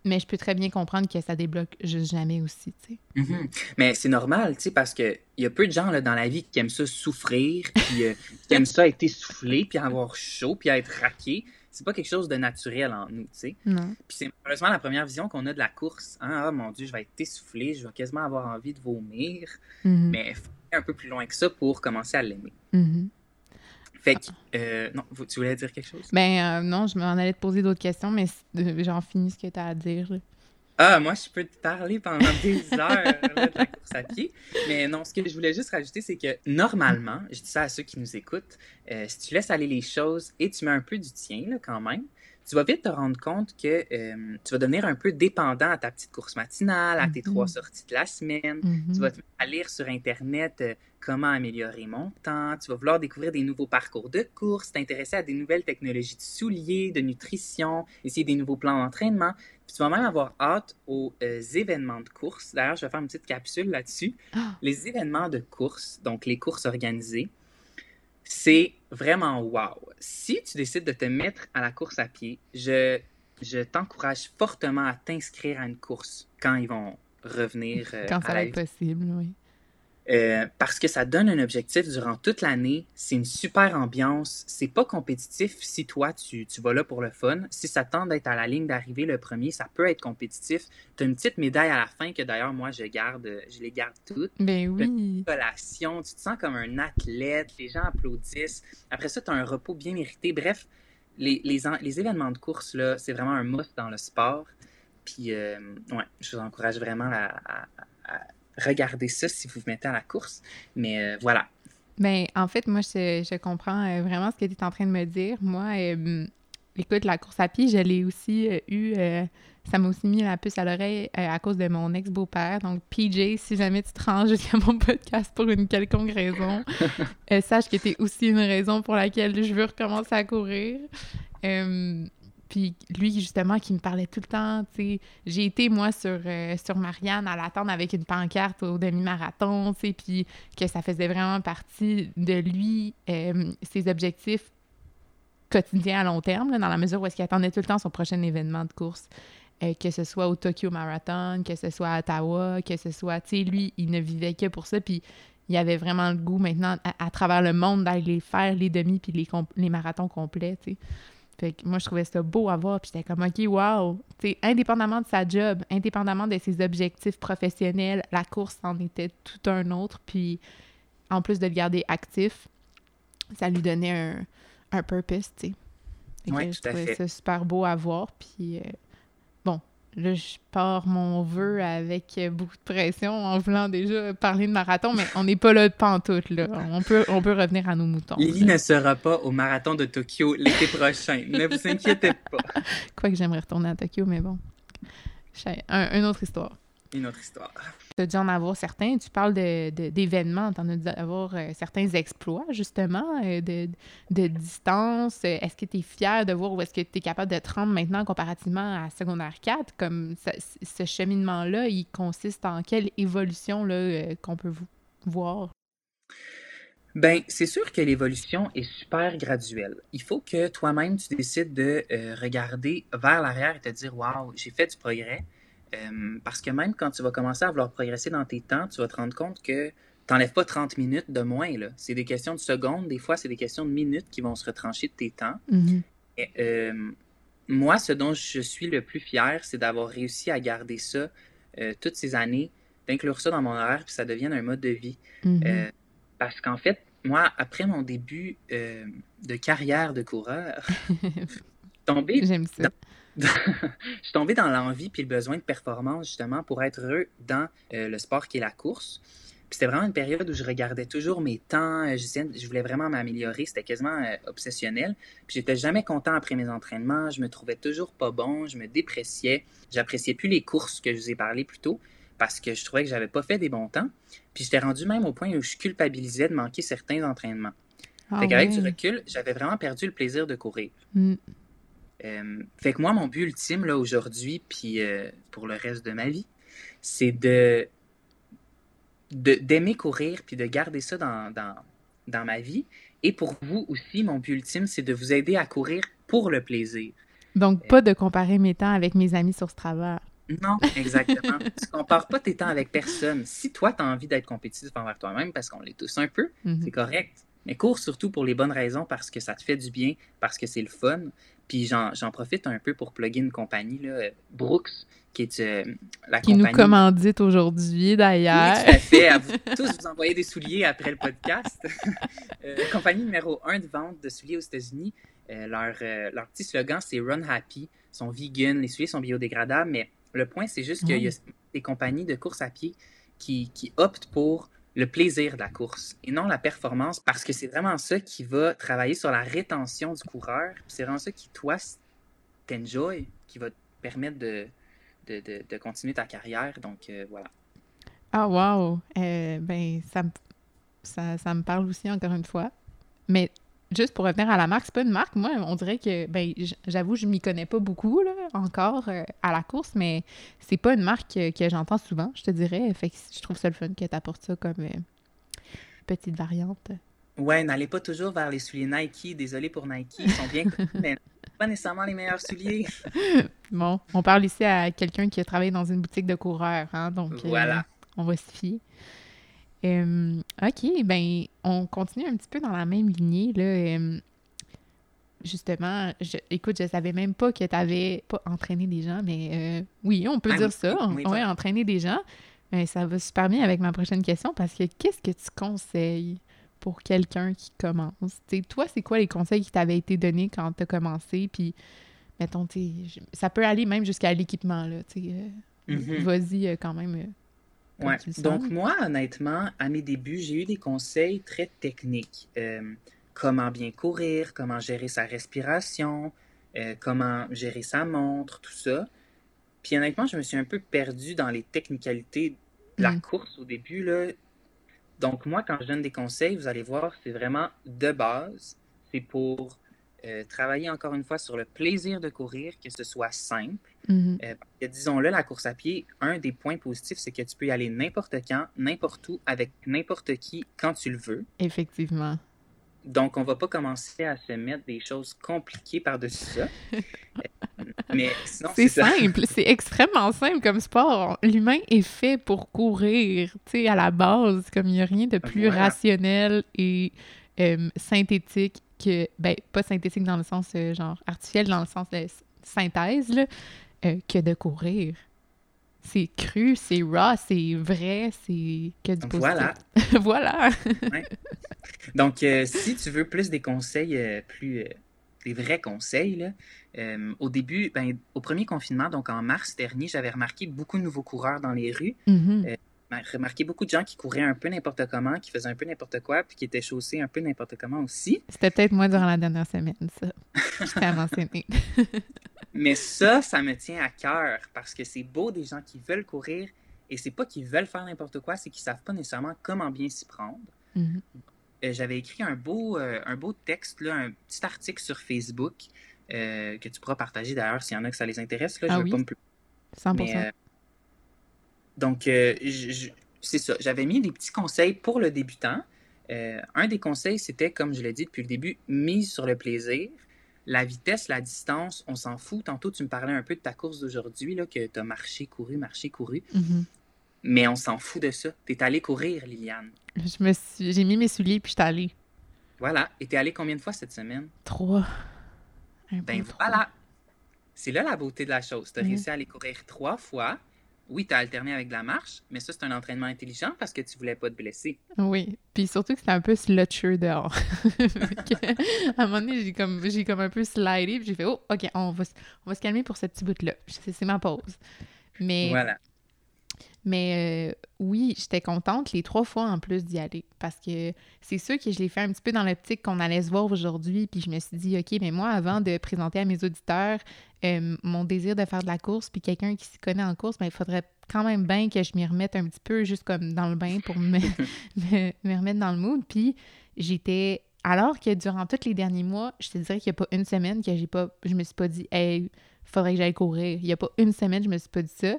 Mais je peux très bien comprendre que ça débloque juste jamais aussi, tu sais.
Mhm. Mais c'est normal, tu sais, parce que il y a peu de gens là, dans la vie qui aiment ça souffrir, puis euh, qui aiment ça être essoufflé, puis avoir chaud, puis être raqué. C'est pas quelque chose de naturel en nous, tu sais.
Non.
Puis c'est malheureusement la première vision qu'on a de la course. Hein? Ah mon Dieu, je vais être essoufflé, je vais quasiment avoir envie de vomir.
Mhm.
Mais il faut aller un peu plus loin que ça pour commencer à l'aimer.
Mhm.
Fait que, euh, non, tu voulais dire quelque chose?
Ben euh, non, je m'en allais te poser d'autres questions, mais euh, j'en finis ce que tu as à dire. là.
Ah, moi, je peux te parler pendant des heures là, de la course à pied. Mais non, ce que je voulais juste rajouter, c'est que normalement, je dis ça à ceux qui nous écoutent, euh, si tu laisses aller les choses et tu mets un peu du tien là, quand même, tu vas vite te rendre compte que euh, tu vas devenir un peu dépendant à ta petite course matinale, à tes
Mhm.
trois sorties de la semaine. Tu vas te mettre à lire sur Internet euh, comment améliorer mon temps. Tu vas vouloir découvrir des nouveaux parcours de course, t'intéresser à des nouvelles technologies de souliers, de nutrition, essayer des nouveaux plans d'entraînement. Puis tu vas même avoir hâte aux euh, événements de course. D'ailleurs, je vais faire une petite capsule là-dessus.
Ah.
Les événements de course, donc les courses organisées, c'est vraiment wow. Si tu décides de te mettre à la course à pied, je, je t'encourage fortement à t'inscrire à une course quand ils vont revenir euh,
Quand ça va être possible, oui.
Euh, parce que ça donne un objectif durant toute l'année. C'est une super ambiance. C'est pas compétitif si toi, tu, tu vas là pour le fun. Si ça tente d'être à la ligne d'arrivée le premier, ça peut être compétitif. Tu as une petite médaille à la fin que d'ailleurs, moi, je garde, je les garde toutes.
Ben oui.
Collation, tu te sens comme un athlète, les gens applaudissent. Après ça, tu as un repos bien mérité. Bref, les, les, les événements de course, là, c'est vraiment un must dans le sport. Puis, euh, ouais, je vous encourage vraiment à, à- à regarder ça si vous vous mettez à la course. Mais euh, voilà.
Ben, en fait, moi, je, je comprends euh, vraiment ce que tu es en train de me dire. Moi, euh, écoute, la course à pied, je l'ai aussi euh, eu. ça m'a aussi mis la puce à l'oreille à cause de mon ex-beau-père. Donc, PJ, si jamais tu te rends (laughs) jusqu'à mon podcast pour une quelconque raison, (laughs) sache que tu aussi une raison pour laquelle je veux recommencer à courir. Puis lui, justement, qui me parlait tout le temps, tu sais, j'ai été, moi, sur, euh, sur Marianne à l'attendre avec une pancarte au demi-marathon, tu sais, puis que ça faisait vraiment partie de lui, euh, ses objectifs quotidiens à long terme, dans la mesure où est-ce qu'il attendait tout le temps son prochain événement de course, euh, que ce soit au Tokyo Marathon, que ce soit à Ottawa, que ce soit, tu sais, lui, il ne vivait que pour ça, puis il avait vraiment le goût maintenant, à, travers le monde, d'aller faire les demi puis les, comp- les marathons complets, tu sais. Fait que moi, je trouvais ça beau à voir, puis j'étais comme, OK, wow! Indépendamment de sa job, indépendamment de ses objectifs professionnels, la course en était tout un autre, puis en plus de le garder actif, ça lui donnait un, un purpose, tu sais. Je
tout à
trouvais
fait.
ça super beau à voir, puis euh, là, je pars mon vœu avec beaucoup de pression en voulant déjà parler de marathon, mais on n'est pas là de pantoute, là. On peut, on peut revenir à nos moutons.
Lily
là.
ne sera pas au marathon de Tokyo l'été prochain. ne vous inquiétez pas.
Quoique j'aimerais retourner à Tokyo, mais bon. Un, une autre histoire.
Une autre histoire.
Tu as dû en avoir certains. Tu parles de- de- d'événements. Tu en as dû avoir euh, certains exploits, justement, euh, de, de distance. Est-ce que tu es fier de voir où est-ce que tu es capable de te rendre maintenant comparativement à secondaire 4? Comme ce cheminement-là, il consiste en quelle évolution euh, qu'on peut vo- voir?
Ben, c'est sûr que l'évolution est super graduelle. Il faut que toi-même, tu décides de euh, regarder vers l'arrière et te dire Waouh, j'ai fait du progrès. Euh, parce que même quand tu vas commencer à vouloir progresser dans tes temps, tu vas te rendre compte que tu n'enlèves pas 30 minutes de moins. C'est des questions de secondes, des fois, c'est des questions de minutes qui vont se retrancher de tes temps.
Mhm.
Et, euh, moi, ce dont je suis le plus fier, c'est d'avoir réussi à garder ça euh, toutes ces années, d'inclure ça dans mon horaire, puis ça devienne un mode de vie.
Mhm.
Euh, parce qu'en fait, moi, après mon début de carrière de coureur, (laughs) tombé,
J'aime ça. (laughs)
je suis tombé dans l'envie puis le besoin de performance justement pour être heureux dans euh, le sport qui est la course. c'était vraiment une période où je regardais toujours mes temps, euh, je, je voulais vraiment m'améliorer, c'était quasiment euh, obsessionnel. Puis j'étais jamais content après mes entraînements, je me trouvais toujours pas bon, je me dépréciais, j'appréciais plus les courses que je vous ai parlé plus tôt parce que je trouvais que j'avais pas fait des bons temps. Puis j'étais rendu même au point où je culpabilisais de manquer certains entraînements. Ah, fait qu'avec du recul, j'avais vraiment perdu le plaisir de courir. Mm. Euh, fait que moi, mon but ultime là aujourd'hui, puis pour le reste de ma vie, c'est de d'aimer courir puis de garder ça dans, dans, dans, ma vie. Et pour vous aussi, mon but ultime, c'est de vous aider à courir pour le plaisir.
Donc, pas de comparer mes temps avec mes amis sur ce travail.
Non, exactement. (laughs) tu compares pas tes temps avec personne. Si toi, tu as envie d'être compétitif envers toi-même, parce qu'on l'est tous un peu, mhm. c'est correct. Mais cours surtout pour les bonnes raisons, parce que ça te fait du bien, parce que c'est le fun. Puis j'en profite un peu pour plugger une compagnie, là, Brooks, qui est euh, la
qui nous commandite aujourd'hui, d'ailleurs.
Oui, tout à fait. À vous (laughs) tous vous envoyer des souliers après le podcast. (laughs) euh, compagnie numéro un de vente de souliers aux États-Unis. Euh, leur, euh, leur, petit slogan, c'est Run Happy. Ils sont vegan, les souliers sont biodégradables, mais le point, c'est juste qu'il y a des compagnies de course à pied qui, qui optent pour le plaisir de la course et non la performance parce que c'est vraiment ça qui va travailler sur la rétention du coureur. C'est vraiment ça qui, toi, t'enjoy, qui va te permettre de, de, continuer ta carrière. Donc, euh, voilà.
Ah, wow! Euh, ben, ça ça, ça me parle aussi, encore une fois. Mais juste pour revenir à la marque, c'est pas une marque. Moi, on dirait que, ben, j'avoue, je m'y connais pas beaucoup, là, encore euh, à la course, mais c'est pas une marque que, j'entends souvent, je te dirais. Fait que je trouve ça le fun que tu apportes ça comme petite variante.
Ouais, n'allez pas toujours vers les souliers Nike. Désolé pour Nike, ils sont bien mais pas nécessairement les meilleurs souliers. (laughs)
bon, on parle ici à quelqu'un qui a travaillé dans une boutique de coureurs, hein, donc euh, voilà. on va se fier. Euh, OK, ben on continue un petit peu dans la même lignée. Là. Euh, justement, je, écoute, je savais même pas que tu avais pas entraîné des gens, mais oui, on peut ah dire ça. Oui, entraîner des gens. ça va super bien avec ma prochaine question parce que qu'est-ce que tu conseilles pour quelqu'un qui commence? toi, c'est quoi les conseils qui t'avaient été donnés quand tu as commencé? Puis, mettons, ça peut aller même jusqu'à l'équipement, là, euh, mm-hmm. Vas-y euh, quand même.
Euh, ouais. Donc, moi, honnêtement, à mes débuts, j'ai eu des conseils très techniques. comment bien courir, comment gérer sa respiration, comment gérer sa montre, tout ça. Puis honnêtement, je me suis un peu perdu dans les technicalités de la mm. course au début. Là. Donc, moi, quand je donne des conseils, vous allez voir, c'est vraiment de base. C'est pour euh, travailler encore une fois sur le plaisir de courir, que ce soit simple. Mm-hmm. Euh, disons-le, la course à pied, un des points positifs, c'est que tu peux y aller n'importe quand, n'importe où, avec n'importe qui, quand tu le veux.
Effectivement.
Donc, on va pas commencer à se mettre des choses compliquées par-dessus ça. (laughs) Mais
c'est simple, c'est extrêmement simple comme sport. L'humain est fait pour courir, tu sais, à la base, comme il n'y a rien de plus rationnel et euh, synthétique que, ben, pas synthétique dans le sens euh, genre artificiel, dans le sens de synthèse, là, euh, que de courir. C'est cru, c'est raw, c'est vrai, c'est que du positif. (laughs)
Voilà.
voilà.
Donc, si tu veux plus des conseils plus des vrais conseils. Là. Euh, au début, ben, au premier confinement, donc en mars dernier, j'avais remarqué beaucoup de nouveaux coureurs dans les rues. Mm-hmm. Euh, remarqué beaucoup de gens qui couraient un peu n'importe comment, qui faisaient un peu n'importe quoi, puis qui étaient chaussés un peu n'importe comment aussi.
C'était peut-être moi durant la dernière semaine, ça. À m'enseigner. (laughs)
Mais ça, ça me tient à cœur parce que c'est beau des gens qui veulent courir et c'est pas qu'ils veulent faire n'importe quoi, c'est qu'ils savent pas nécessairement comment bien s'y prendre. Mm-hmm. Euh, j'avais écrit un beau, euh, un beau texte, là, un petit article sur Facebook euh, que tu pourras partager d'ailleurs s'il y en a que ça les intéresse. Là,
je ah oui? pas me 100%.
Donc, c'est ça. J'avais mis des petits conseils pour le débutant. un des conseils, c'était, comme je l'ai dit depuis le début, mise sur le plaisir. La vitesse, la distance, on s'en fout. Tantôt, tu me parlais un peu de ta course d'aujourd'hui, que tu as marché, couru, marché, couru. Mm-hmm. Mais on s'en fout de ça. Tu es allé courir, Liliane.
Je me J'ai mis mes souliers puis je suis allée.
Voilà. Et t'es allée combien de fois cette semaine?
Trois.
ben voilà. C'est là la beauté de la chose. Tu as réussi à aller courir trois fois. Oui, tu as alterné avec de la marche, mais ça, c'est un entraînement intelligent parce que tu voulais pas te blesser.
Oui. Puis surtout que c'était un peu slutcher dehors. (laughs) à un moment donné, j'ai comme, j'ai comme un peu slidé, puis j'ai fait, oh, OK, on va, on va se calmer pour ce petit bout-là. C'est ma pause. Mais.
Voilà.
Mais euh, oui, j'étais contente les trois fois en plus d'y aller parce que c'est sûr que je l'ai fait un petit peu dans l'optique qu'on allait se voir aujourd'hui. Puis je me suis dit, OK, mais moi, avant de présenter à mes auditeurs euh, mon désir de faire de la course, puis quelqu'un qui s'y connaît en course, ben, il faudrait quand même bien que je m'y remette un petit peu, juste comme dans le bain pour me, (laughs) me, remettre dans le mood. Puis j'étais. Alors que durant tous les derniers mois, je te dirais qu'il n'y a pas une semaine que j'ai pas. Je me suis pas dit, hey, faudrait que j'aille courir. Il n'y a pas une semaine, je me suis pas dit ça.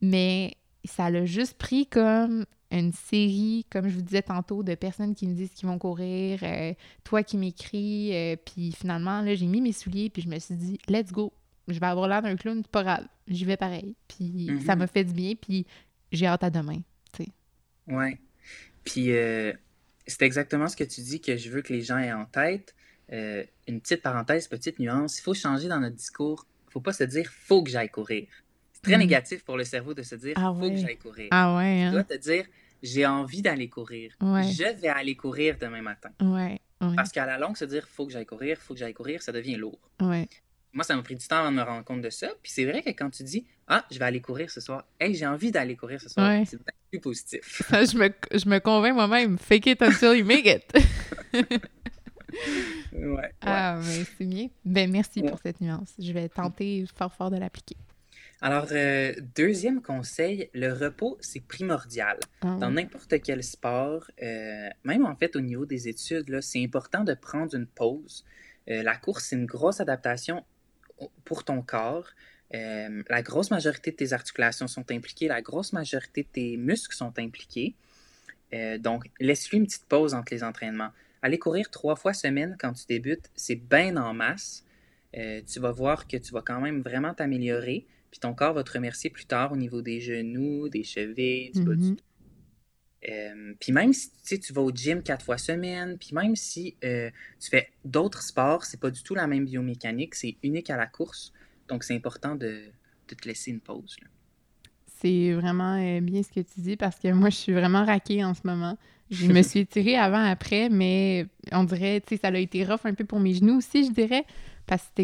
Mais ça l'a juste pris comme une série, comme je vous disais tantôt, de personnes qui me disent qu'ils vont courir, euh, toi qui m'écris, euh, puis finalement, là, j'ai mis mes souliers, puis je me suis dit, let's go, je vais avoir l'air d'un clown, c'est pas grave, j'y vais pareil. Puis ça mhm. m'a fait du bien, puis j'ai hâte à demain, tu sais.
Ouais. Puis euh, c'est exactement ce que tu dis que je veux que les gens aient en tête. une petite parenthèse, petite nuance, il faut changer dans notre discours. Il faut pas se dire, faut que j'aille courir très mm. négatif pour le cerveau de se dire ah faut que j'aille courir.
Ah ouais. Hein?
Tu dois te dire j'ai envie d'aller courir. Je vais aller courir demain matin.
Ouais.
Parce qu'à la longue, se dire faut que j'aille courir, faut que j'aille courir, ça devient lourd.
Ouais.
Moi, ça m'a pris du temps avant de me rendre compte de ça. Puis c'est vrai que quand tu dis Ah, je vais aller courir ce soir, hey, j'ai envie d'aller courir ce soir, c'est plus positif. (laughs)
je, me, je me convainc moi-même, fake it until you make it. (laughs)
ouais,
Ah, mais c'est bien. Ben, merci pour cette nuance. Je vais tenter fort fort de l'appliquer.
Alors, euh, deuxième conseil, le repos, c'est primordial. Ah Dans n'importe quel sport, euh, même en fait au niveau des études, c'est important de prendre une pause. Euh, la course, c'est une grosse adaptation pour ton corps. la grosse majorité de tes articulations sont impliquées, la grosse majorité de tes muscles sont impliqués. donc, laisse-lui une petite pause entre les entraînements. Aller courir trois fois semaine quand tu débutes, c'est bien en masse. tu vas voir que tu vas quand même vraiment t'améliorer. Puis ton corps va te remercier plus tard au niveau des genoux, des chevilles, du bas du mm-hmm. Euh, puis même si tu vas au gym quatre fois semaine, puis même si euh, tu fais d'autres sports, c'est pas du tout la même biomécanique, c'est unique à la course. Donc c'est important de, te laisser une pause.
C'est vraiment euh, bien ce que tu dis parce que moi je suis vraiment raquée en ce moment. Je me (laughs) suis tirée avant, après, mais on dirait, tu sais, ça a été rough un peu pour mes genoux aussi, je dirais, parce que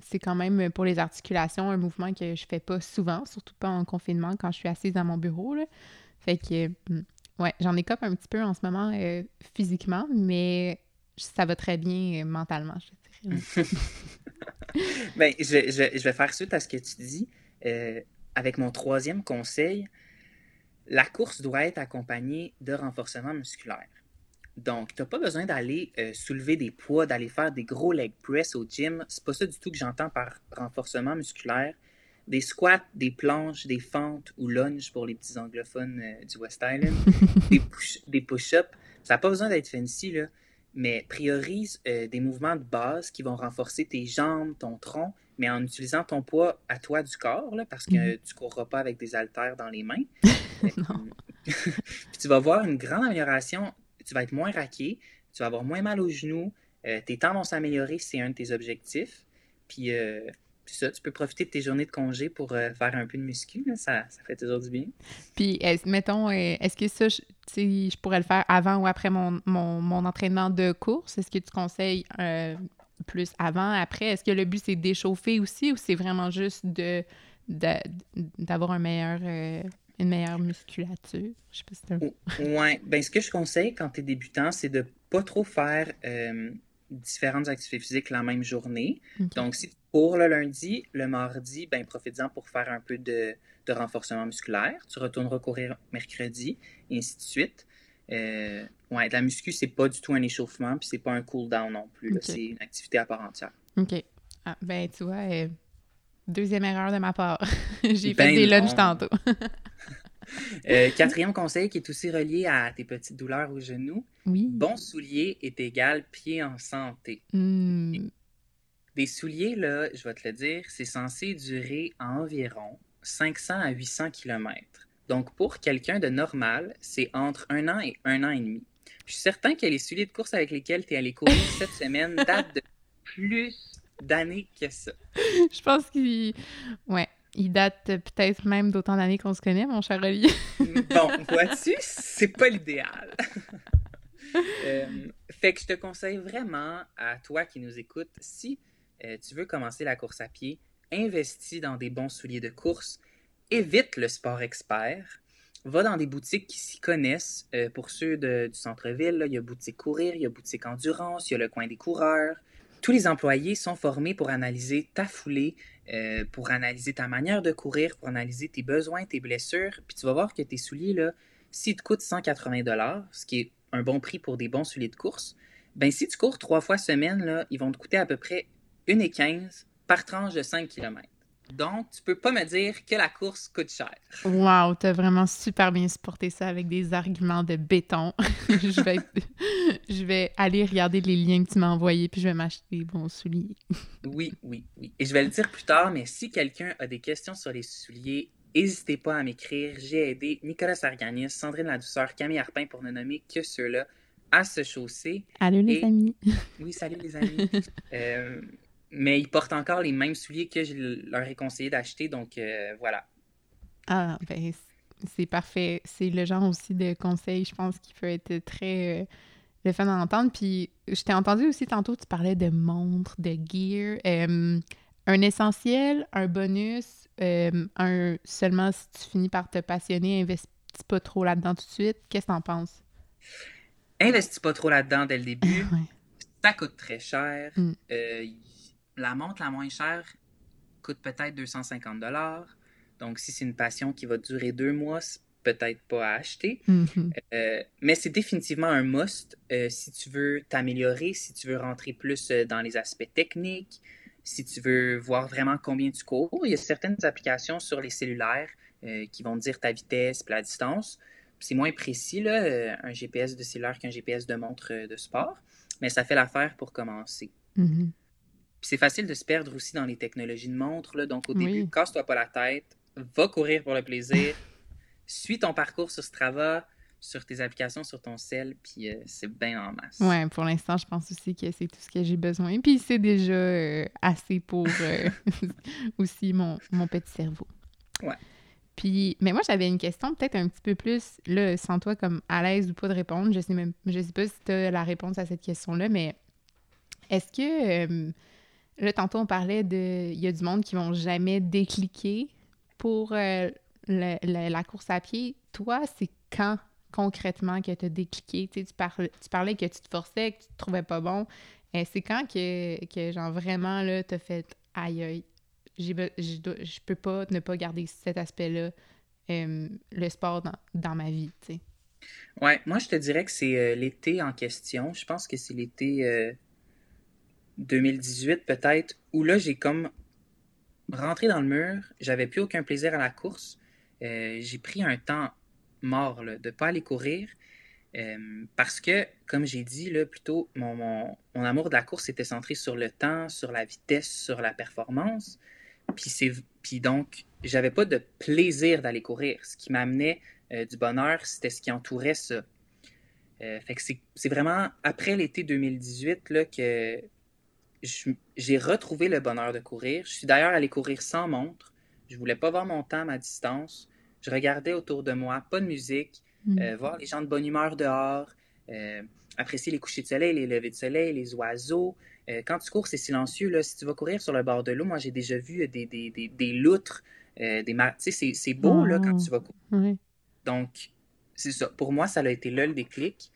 c'est quand même pour les articulations un mouvement que je fais pas souvent, surtout pas en confinement quand je suis assise dans mon bureau. Là. Fait que, hmm, ouais, j'en écope un petit peu en ce moment euh, physiquement, mais ça va très bien euh, mentalement, je
dirais. (laughs) ben, je, vais faire suite à ce que tu dis. Euh, avec mon troisième conseil, la course doit être accompagnée de renforcement musculaire. Donc, tu n'as pas besoin d'aller soulever des poids, d'aller faire des gros leg press au gym. C'est pas ça du tout que j'entends par renforcement musculaire. Des squats, des planches, des fentes ou lunges pour les petits anglophones euh, du West Island, (laughs) des push-ups. ça n'a pas besoin d'être fancy, là, mais priorise euh, des mouvements de base qui vont renforcer tes jambes, ton tronc, mais en utilisant ton poids à toi du corps, parce que mm-hmm. tu ne courras pas avec des haltères dans les mains. (laughs) (laughs) tu vas voir une grande amélioration tu vas être moins raqué, tu vas avoir moins mal aux genoux, euh, tes temps vont s'améliorer c'est un de tes objectifs. Puis, euh, ça, tu peux profiter de tes journées de congé pour euh, faire un peu de muscu, ça, ça, fait toujours du bien.
Puis, mettons, est-ce que ça, je, je pourrais le faire avant ou après mon, mon, entraînement de course? Est-ce que tu conseilles plus avant, après? Est-ce que le but, c'est d'échauffer aussi ou c'est vraiment juste de d'avoir un meilleur une meilleure musculature? Je sais pas si c'est
un... Ouais. Ben, ce que je conseille quand tu es débutant, c'est de pas trop faire euh, différentes activités physiques la même journée. Donc, si tu cours le lundi, le mardi, ben, profite-en pour faire un peu de, renforcement musculaire. Tu retourneras courir mercredi, et ainsi de suite. Euh, ouais, la muscu, c'est pas du tout un échauffement, puis c'est pas un cool-down non plus. C'est une activité à part entière.
OK. Ah, ben, tu vois, euh, deuxième erreur de ma part. (laughs) J'ai fait ben des lunchs tantôt. (laughs)
Euh, quatrième conseil qui est aussi relié à tes petites douleurs au genou.
Oui.
Bon soulier est égal pied en santé.
Hmm.
Des souliers, là, je vais te le dire, c'est censé durer environ 500 à 800 km. Donc, pour quelqu'un de normal, c'est entre un an et un an et demi. Je suis certain que les souliers de course avec lesquels tu es allé courir (laughs) cette semaine datent de plus d'années que ça.
Je pense qu'il. Ouais. Il date peut-être même d'autant d'années qu'on se connaît, mon cher Olivier.
bon, (laughs) vois-tu, c'est pas l'idéal. (laughs) Euh, fait que je te conseille vraiment à toi qui nous écoutes, si euh, tu veux commencer la course à pied, investis dans des bons souliers de course. évite le sport expert. Va dans des boutiques qui s'y connaissent. Euh, pour ceux du centre-ville, il y a boutique courir, il y a boutique endurance, il y a le coin des coureurs. Tous les employés sont formés pour analyser ta foulée, euh, pour analyser ta manière de courir, pour analyser tes besoins, tes blessures. Puis tu vas voir que tes souliers, là, s'ils te coûtent 180 ce qui est un bon prix pour des bons souliers de course, ben si tu cours trois fois semaine, là, ils vont te coûter à peu près 1,15 par tranche de 5 km. Donc, tu peux pas me dire que la course coûte cher.
Wow, as vraiment super bien supporté ça avec des arguments de béton. (laughs) je, vais, je vais aller regarder les liens que tu m'as envoyés, puis je vais m'acheter des bons souliers. (laughs)
oui, oui, oui. Et je vais le dire plus tard, mais si quelqu'un a des questions sur les souliers, n'hésitez pas à m'écrire. J'ai aidé Nicolas Sarganis, Sandrine Ladouceur, Camille Arpin, pour ne nommer que ceux-là, à se chausser.
Allô, les amis.
Oui, salut, les amis. (laughs) euh, mais ils portent encore les mêmes souliers que je leur ai conseillé d'acheter, donc euh, voilà.
Ah, ben, c'est parfait. C'est le genre aussi de conseil, je pense, qui peut être très euh, le fun d'entendre. Puis, je t'ai entendu aussi tantôt, tu parlais de montres, de gear. Euh, un essentiel, un bonus, un seulement si tu finis par te passionner, investis pas trop là-dedans tout de suite. Qu'est-ce que t'en penses?
Investis pas trop là-dedans dès le début. (laughs) Ça coûte très cher.
Mm
la montre la moins chère coûte peut-être 250 dollars. Donc, si c'est une passion qui va durer deux mois, c'est peut-être pas à acheter.
Mm-hmm.
Euh, mais c'est définitivement un must euh, si tu veux t'améliorer, si tu veux rentrer plus euh, dans les aspects techniques, si tu veux voir vraiment combien tu cours. Il y a certaines applications sur les cellulaires qui vont dire ta vitesse et la distance. C'est moins précis, là, un GPS de cellulaire qu'un GPS de montre de sport, mais ça fait l'affaire pour commencer.
Mm-hmm
c'est facile de se perdre aussi dans les technologies de montre. Là. Donc, au début, casse-toi pas la tête, va courir pour le plaisir, (laughs) suis ton parcours sur Strava, sur tes applications, sur ton cell, puis euh, c'est bien en masse.
Ouais, pour l'instant, je pense aussi que c'est tout ce que j'ai besoin. Puis c'est déjà euh, assez pour euh, (laughs) aussi mon, mon, petit cerveau.
Ouais.
Puis, mais moi, j'avais une question peut-être un petit peu plus, là, sans toi comme à l'aise ou pas de répondre. Je sais même, je sais pas si tu as la réponse à cette question-là, mais est-ce que Là, tantôt, on parlait de. Il y a du monde qui vont jamais décliquer pour euh, la course à pied. Toi, c'est quand concrètement que tu as décliqué? Tu, parlais, tu parlais que tu te forçais, que tu te trouvais pas bon. et c'est quand que, que, genre, vraiment, là, t'as fait aïe aïe, je, peux pas ne pas garder cet aspect-là, euh, le sport dans, dans, ma vie, tu sais.
Ouais, moi, je te dirais que c'est euh, l'été en question. Je pense que c'est l'été 2018 peut-être, où là, j'ai comme rentré dans le mur, j'avais plus aucun plaisir à la course. Euh, j'ai pris un temps mort de ne pas aller courir. Euh, parce que, comme j'ai dit, là, plutôt, mon, mon, amour de la course était centré sur le temps, sur la vitesse, sur la performance. Puis, c'est, puis donc, j'avais pas de plaisir d'aller courir. Ce qui m'amenait euh, du bonheur, c'était ce qui entourait ça. fait c'est, c'est vraiment après l'été 2018 là, que, j'ai retrouvé le bonheur de courir. Je suis d'ailleurs allé courir sans montre. Je voulais pas voir mon temps à ma distance. Je regardais autour de moi, pas de musique, mm. euh, voir les gens de bonne humeur dehors, euh, apprécier les couchers de soleil, les levées de soleil, les oiseaux. Euh, quand tu cours, c'est silencieux. Là. Si tu vas courir sur le bord de l'eau, moi j'ai déjà vu des, des, des, des loutres, des mar... c'est beau là, quand tu vas courir. Donc, c'est ça. Pour moi, ça a été là le déclic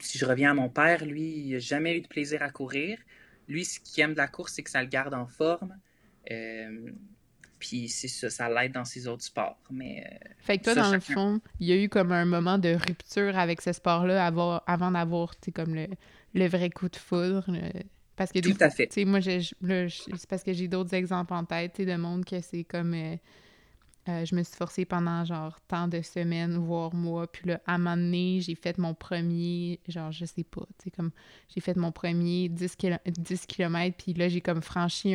si je reviens à mon père, lui, il n'a jamais eu de plaisir à courir. Lui, ce qu'il aime de la course, c'est que ça le garde en forme. Euh, puis c'est ça, ça l'aide dans ses autres sports. Mais, euh,
fait que toi, dans le fond, il y a eu comme un moment de rupture avec ce sport-là avant d'avoir comme le, le, vrai coup de foudre. Parce que
Tout à fait.
Moi, c'est parce que j'ai d'autres exemples en tête de monde que c'est comme. Euh, euh, je me suis forcée pendant genre tant de semaines, voire mois. Puis là, à un moment donné, j'ai fait mon premier, genre, je sais pas, tu sais, comme, j'ai fait mon premier 10, 10 km. Puis là, j'ai comme franchi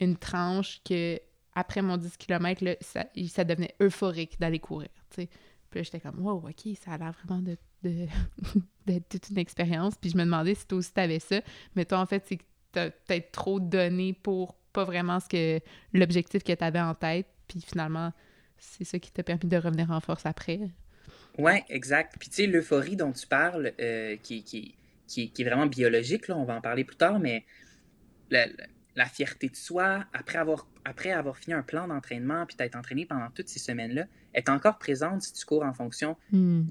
une tranche que, après mon 10 km, là, ça, ça devenait euphorique d'aller courir, tu sais. Puis là, j'étais comme, wow, OK, ça a l'air vraiment de, (laughs) d'être toute une expérience. Puis je me demandais si toi aussi t'avais ça. Mais toi, en fait, c'est que t'as peut-être trop donné pour pas vraiment ce que l'objectif que tu avais en tête. Puis finalement, c'est ça qui t'a permis de revenir en force après.
Oui, exact. Puis tu sais, l'euphorie dont tu parles, euh, qui, qui, qui, est vraiment biologique, là, on va en parler plus tard, mais la fierté de soi, après avoir, après avoir fini un plan d'entraînement, puis t'être entraîné pendant toutes ces semaines-là, est encore présente si tu cours en fonction
Hmm.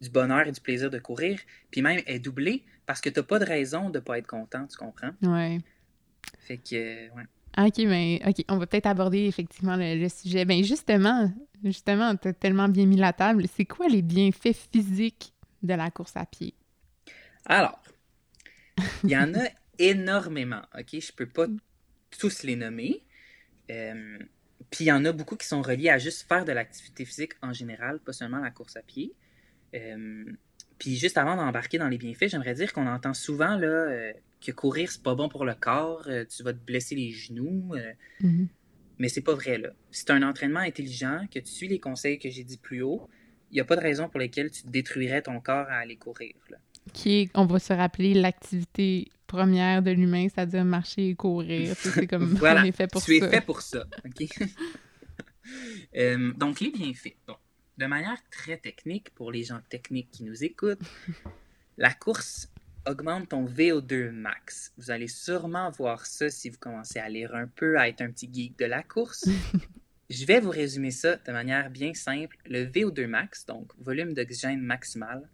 du bonheur et du plaisir de courir, puis même est doublée parce que t'as pas de raison de pas être content, tu comprends?
Ouais.
Fait que, ouais.
OK, ben, OK, on va peut-être aborder effectivement le, sujet. Ben, justement, justement, t'as tellement bien mis la table. C'est quoi les bienfaits physiques de la course à pied?
Alors, il y en a (laughs) énormément, OK? Je peux pas tous les nommer. Euh, puis il y en a beaucoup qui sont reliés à juste faire de l'activité physique en général, pas seulement la course à pied. Euh, puis juste avant d'embarquer dans les bienfaits, j'aimerais dire qu'on entend souvent là, euh, que courir, c'est pas bon pour le corps, euh, tu vas te blesser les genoux. euh,
Mhm.
mais c'est pas vrai, là. Si tu as un entraînement intelligent, que tu suis les conseils que j'ai dit plus haut, il n'y a pas de raison pour lesquelles tu détruirais ton corps à aller courir. là.
Qui est, on va se rappeler, l'activité première de l'humain, c'est-à-dire marcher et courir. Tu C'est comme, (laughs)
Voilà,
on est fait pour
tu
ça.
es fait pour ça. OK? (laughs) Donc, les bienfaits. Bon, de manière très technique, pour les gens techniques qui nous écoutent, (laughs) la course augmente ton VO2 max. Vous allez sûrement voir ça si vous commencez à lire un peu, à être un petit geek de la course. (laughs) Je vais vous résumer ça de manière bien simple. Le VO2 max, donc volume d'oxygène maximal,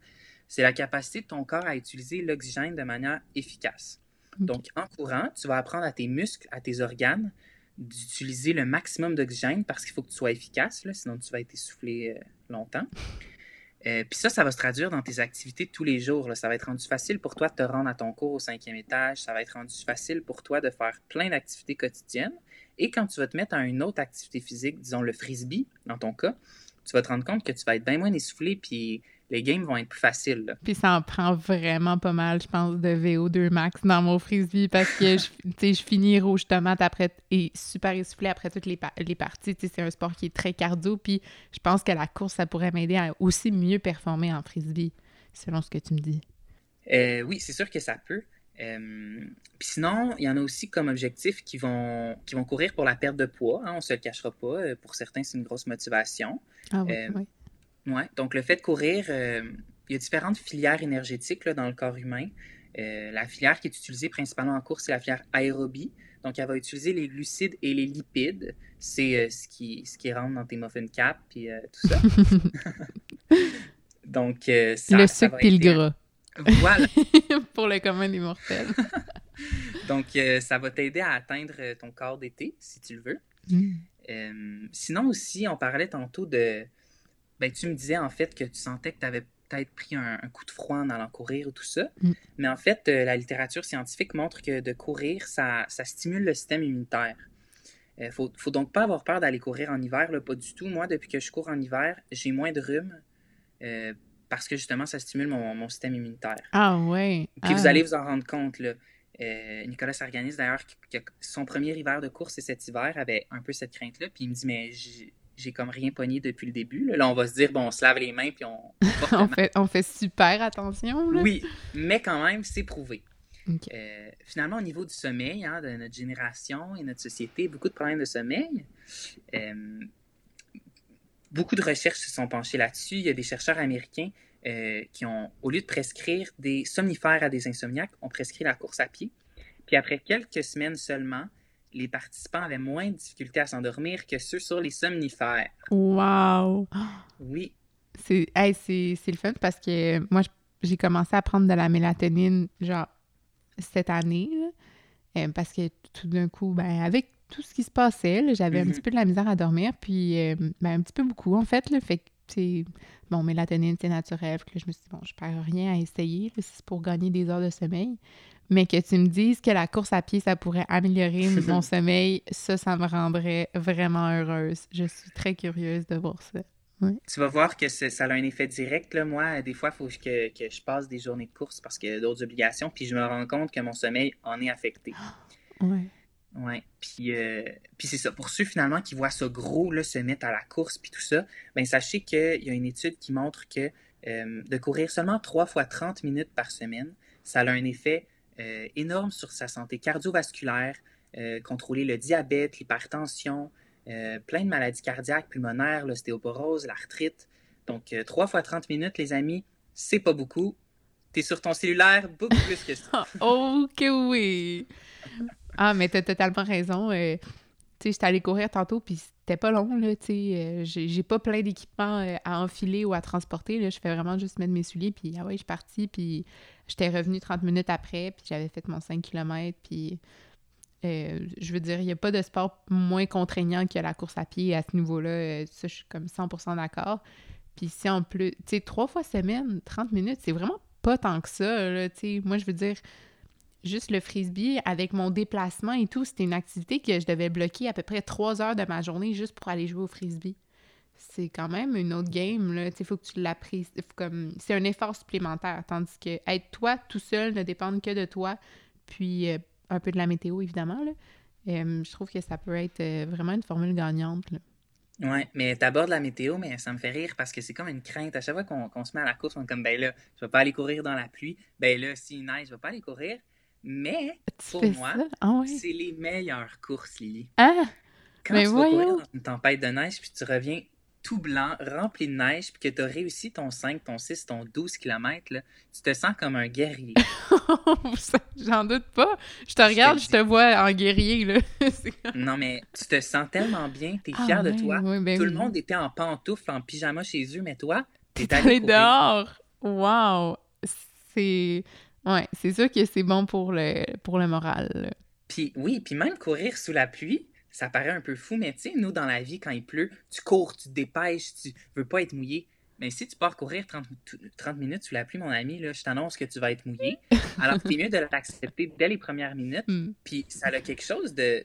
c'est la capacité de ton corps à utiliser l'oxygène de manière efficace. Donc, en courant, tu vas apprendre à tes muscles, à tes organes, d'utiliser le maximum d'oxygène parce qu'il faut que tu sois efficace, là, sinon tu vas être essoufflé euh, longtemps. Euh, Puis ça, ça va se traduire dans tes activités tous les jours. Ça va être rendu facile pour toi de te rendre à ton cours au cinquième étage. Ça va être rendu facile pour toi de faire plein d'activités quotidiennes. Et quand tu vas te mettre à une autre activité physique, disons le frisbee, dans ton cas, tu vas te rendre compte que tu vas être bien moins essoufflé, puis les games vont être plus faciles. là.
Puis ça en prend vraiment pas mal, je pense, de VO2 max dans mon frisbee parce que je, (laughs) je finis rouge tomate après et super essoufflé après toutes les, pa- les parties. C'est un sport qui est très cardio. Puis je pense que la course, ça pourrait m'aider à aussi mieux performer en frisbee, selon ce que tu me dis.
Euh, oui, c'est sûr que ça peut. Euh, Puis sinon, il y en a aussi comme objectif qui vont, qui vont courir pour la perte de poids. hein, on se le cachera pas. Euh, Pour certains, c'est une grosse motivation.
Ah oui,
Euh,
oui.
Ouais. Donc, le fait de courir, euh, il y a différentes filières énergétiques là, dans le corps humain. Euh, la filière qui est utilisée principalement en course, c'est la filière aérobie. Donc, elle va utiliser les glucides et les lipides. C'est euh, ce, qui, ce qui rentre dans tes muffin caps puis euh, tout ça. (laughs) Donc, ça,
le sucre
va
puis le gras,
Voilà. (laughs)
pour le commun des mortels. (laughs)
Donc, ça va t'aider à atteindre ton corps d'été, si tu le veux.
Mm.
Sinon aussi, on parlait tantôt de... Ben, tu me disais en fait que tu sentais que tu avais peut-être pris un, un coup de froid en allant courir ou tout ça.
Mm.
Mais en fait, euh, la littérature scientifique montre que de courir, ça, ça stimule le système immunitaire. Il faut, faut donc pas avoir peur d'aller courir en hiver, là, pas du tout. Moi, depuis que je cours en hiver, j'ai moins de rhume euh, parce que justement, ça stimule mon, mon système immunitaire.
Ah ouais.
Puis
Ah.
vous allez vous en rendre compte, là. Euh, Nicolas Sarganis, d'ailleurs, son premier hiver de course, c'est cet hiver, avait un peu cette crainte-là. Puis il me dit, mais j'ai- comme rien pogné depuis le début. Là, Là, on va se dire, bon, on se lave les mains, puis on.
on, (laughs) fait, on fait super attention. Là.
oui, mais quand même, c'est prouvé. Euh, finalement, au niveau du sommeil, hein, de notre génération et notre société, beaucoup de problèmes de sommeil. Euh, beaucoup de recherches se sont penchées là-dessus. Il y a des chercheurs américains euh, qui ont, au lieu de prescrire des somnifères à des insomniaques, ont prescrit la course à pied. Puis après quelques semaines seulement, les participants avaient moins de difficultés à s'endormir que ceux sur les somnifères.
Wow.
Oui,
C'est hey, le fun parce que moi, j'ai commencé à prendre de la mélatonine, genre, cette année, là, euh, parce que tout d'un coup, ben, avec tout ce qui se passait, j'avais un
Mhm.
petit peu de la misère à dormir, puis euh, ben, un petit peu beaucoup, en fait, là, fait que, c'est bon, mélatonine, c'est naturel, que là, je me suis dit, bon, je perds rien à essayer, là, si c'est pour gagner des heures de sommeil, mais que tu me dises que la course à pied, ça pourrait améliorer (laughs) mon sommeil, ça, ça me rendrait vraiment heureuse. Je suis très curieuse de voir ça.
tu vas voir que ça a un effet direct. Là. Moi, des fois, il faut que, que je passe des journées de course parce qu'il y a d'autres obligations, puis je me rends compte que mon sommeil en est affecté. (gasps)
Ouais.
Ouais. Puis, euh, puis c'est ça. Pour ceux finalement qui voient ça gros là, se mettre à la course puis tout ça, ben sachez qu'il y a une étude qui montre que euh, de courir seulement 3 fois 30 minutes par semaine, ça a un effet euh, énorme sur sa santé cardiovasculaire, euh, contrôler le diabète, l'hypertension, euh, plein de maladies cardiaques, pulmonaires, l'ostéoporose, l'arthrite. Donc, euh, 3 fois 30 minutes, les amis, c'est pas beaucoup. T'es sur ton cellulaire beaucoup plus que ça. (laughs)
Oh que oui! Ah, mais t'as totalement raison. Tu sais, j'étais allée courir tantôt, puis c'était pas long, là, tu sais. j'ai pas plein d'équipements à enfiler ou à transporter, là. Je fais vraiment juste mettre mes souliers, puis ah ouais, je suis partie, puis j'étais revenue 30 minutes après, puis j'avais fait mon 5 km, puis... euh, je veux dire, il n'y a pas de sport moins contraignant que la course à pied à ce niveau-là. Euh, ça, je suis comme 100% d'accord. Puis si en plus, tu sais, trois fois semaine, 30 minutes, c'est vraiment pas tant que ça. Moi, je veux dire, juste le frisbee, avec mon déplacement et tout, c'était une activité que je devais bloquer à peu près trois heures de ma journée juste pour aller jouer au frisbee. C'est quand même une autre game, là. Faut que tu l'apprécies. faut comme... C'est un effort supplémentaire, tandis que être toi tout seul ne dépend que de toi, puis euh, un peu de la météo, évidemment, là. Euh, je trouve que ça peut être euh, vraiment une formule gagnante, là.
Ouais, mais t'abordes la météo, mais ça me fait rire parce que c'est comme une crainte. À chaque fois qu'on se met à la course, on est comme, ben là, je vais pas aller courir dans la pluie. Ben là, s'il neige, je vais pas aller courir. Mais
Tu
pour moi?
Ah ouais?
c'est les meilleures courses, Lily.
Ah!
Quand
Mais
tu vas courir dans une tempête de neige, puis tu reviens tout blanc, rempli de neige, puis que tu as réussi ton 5, ton 6, ton 12 km, là, tu te sens comme un guerrier. (laughs)
Ça, J'en doute pas. Je te regarde, je te vois en guerrier, là. (laughs)
Non, mais tu te sens tellement bien, tu es
Ah
fier de toi.
ben
Tout
oui.
le monde était en pantoufles, en pyjama chez eux, mais toi,
T'es
t'es allé
dehors! Wow! C'est... Ouais, c'est sûr que c'est bon pour le, pour le moral.
Puis oui, puis même courir sous la pluie, ça paraît un peu fou, mais tu sais, nous, dans la vie, quand il pleut, tu cours, tu te dépêches, tu veux pas être mouillé. Mais si tu pars courir 30, 30 minutes sous la pluie, mon ami, là, je t'annonce que tu vas être mouillé. Alors, c'est mieux de l'accepter dès les premières minutes.
Hmm.
Puis ça a quelque chose de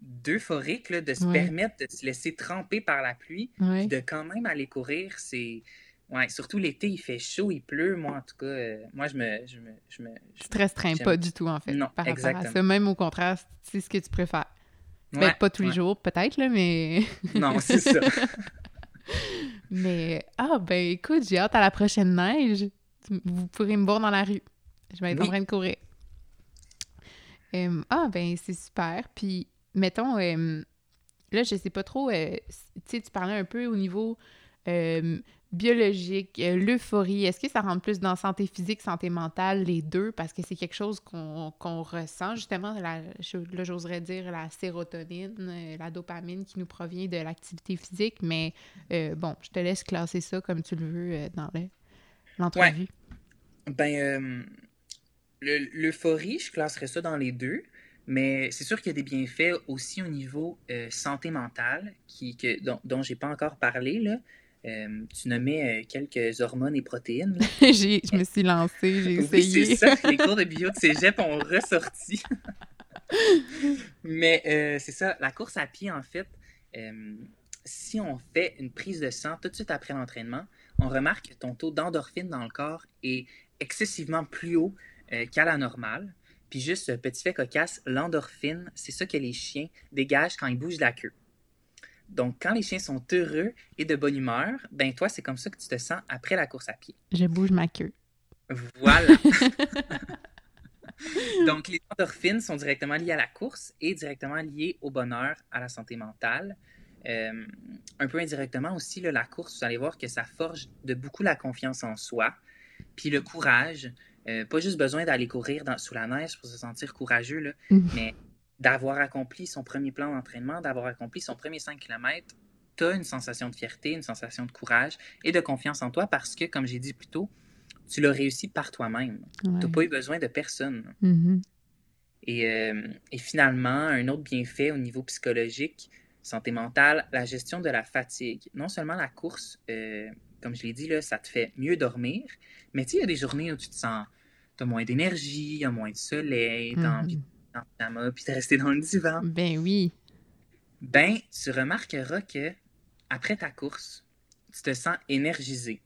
d'euphorique, de se
Ouais.
permettre de se laisser tremper par la pluie,
Ouais.
puis de quand même aller courir, c'est... Ouais, surtout l'été, il fait chaud, il pleut. Moi, en tout cas, euh, moi, je me... Je me, je me je-
Tu te restreins pas du tout, en fait,
Non,
par rapport à
exactement.
ça. Même au contraire, c'est ce que tu préfères. Ben,
Ouais,
pas tous les jours, peut-être, là, mais... (laughs)
Non, c'est ça. (laughs)
mais, ah, ben écoute, j'ai hâte à la prochaine neige. Vous pourrez me voir dans la rue. Je vais être en train de courir. Euh, ah, ben c'est super. Puis, mettons, euh, là, je sais pas trop, euh, tu sais, tu parlais un peu au niveau biologique, euh, l'euphorie. Est-ce que ça rentre plus dans santé physique, santé mentale, les deux? Parce que c'est quelque chose qu'on ressent, justement, la, là, j'oserais dire la sérotonine, euh, la dopamine qui nous provient de l'activité physique. Mais euh, bon, je te laisse classer ça comme tu le veux dans le- l'entrevue.
Ben, le- l'euphorie, je classerais ça dans les deux, mais c'est sûr qu'il y a des bienfaits aussi au niveau santé mentale qui, que, dont, dont j'ai pas encore parlé. Là. Euh, tu nommais euh, quelques hormones et protéines. (laughs)
je me suis lancée, j'ai
Oui, c'est
essayé.
ça, (laughs) les cours de bio de cégep ont ressorti. (laughs) Mais euh, c'est ça, la course à pied, en fait, euh, si on fait une prise de sang tout de suite après l'entraînement, on remarque que ton taux d'endorphine dans le corps est excessivement plus haut euh, qu'à la normale. Puis juste, petit fait cocasse, l'endorphine, c'est ça que les chiens dégagent quand ils bougent la queue. Donc, quand les chiens sont heureux et de bonne humeur, ben toi, c'est comme ça que tu te sens après la course à pied.
Je bouge ma queue.
Voilà. (laughs) Donc, les endorphines sont directement liées à la course et directement liées au bonheur, à la santé mentale. Euh, un peu indirectement aussi, là, la course, vous allez voir que ça forge de beaucoup la confiance en soi, puis le courage. Euh, pas juste besoin d'aller courir dans- sous la neige pour se sentir courageux, là,
Mhm.
mais d'avoir accompli son premier plan d'entraînement, d'avoir accompli son premier 5 km, tu as une sensation de fierté, une sensation de courage et de confiance en toi parce que, comme j'ai dit plus tôt, tu l'as réussi par toi-même.
Ouais.
Tu n'as pas eu besoin de personne.
Mhm.
Et, euh, et finalement, un autre bienfait au niveau psychologique, santé mentale, la gestion de la fatigue. Non seulement la course, euh, comme je l'ai dit, là, ça te fait mieux dormir, mais tu sais, il y a des journées où tu te sens, tu as moins d'énergie, il y a moins de soleil, tu as envie de pyjama, puis de rester dans le divan.
Ben oui.
Ben, tu remarqueras que après ta course, tu te sens énergisé.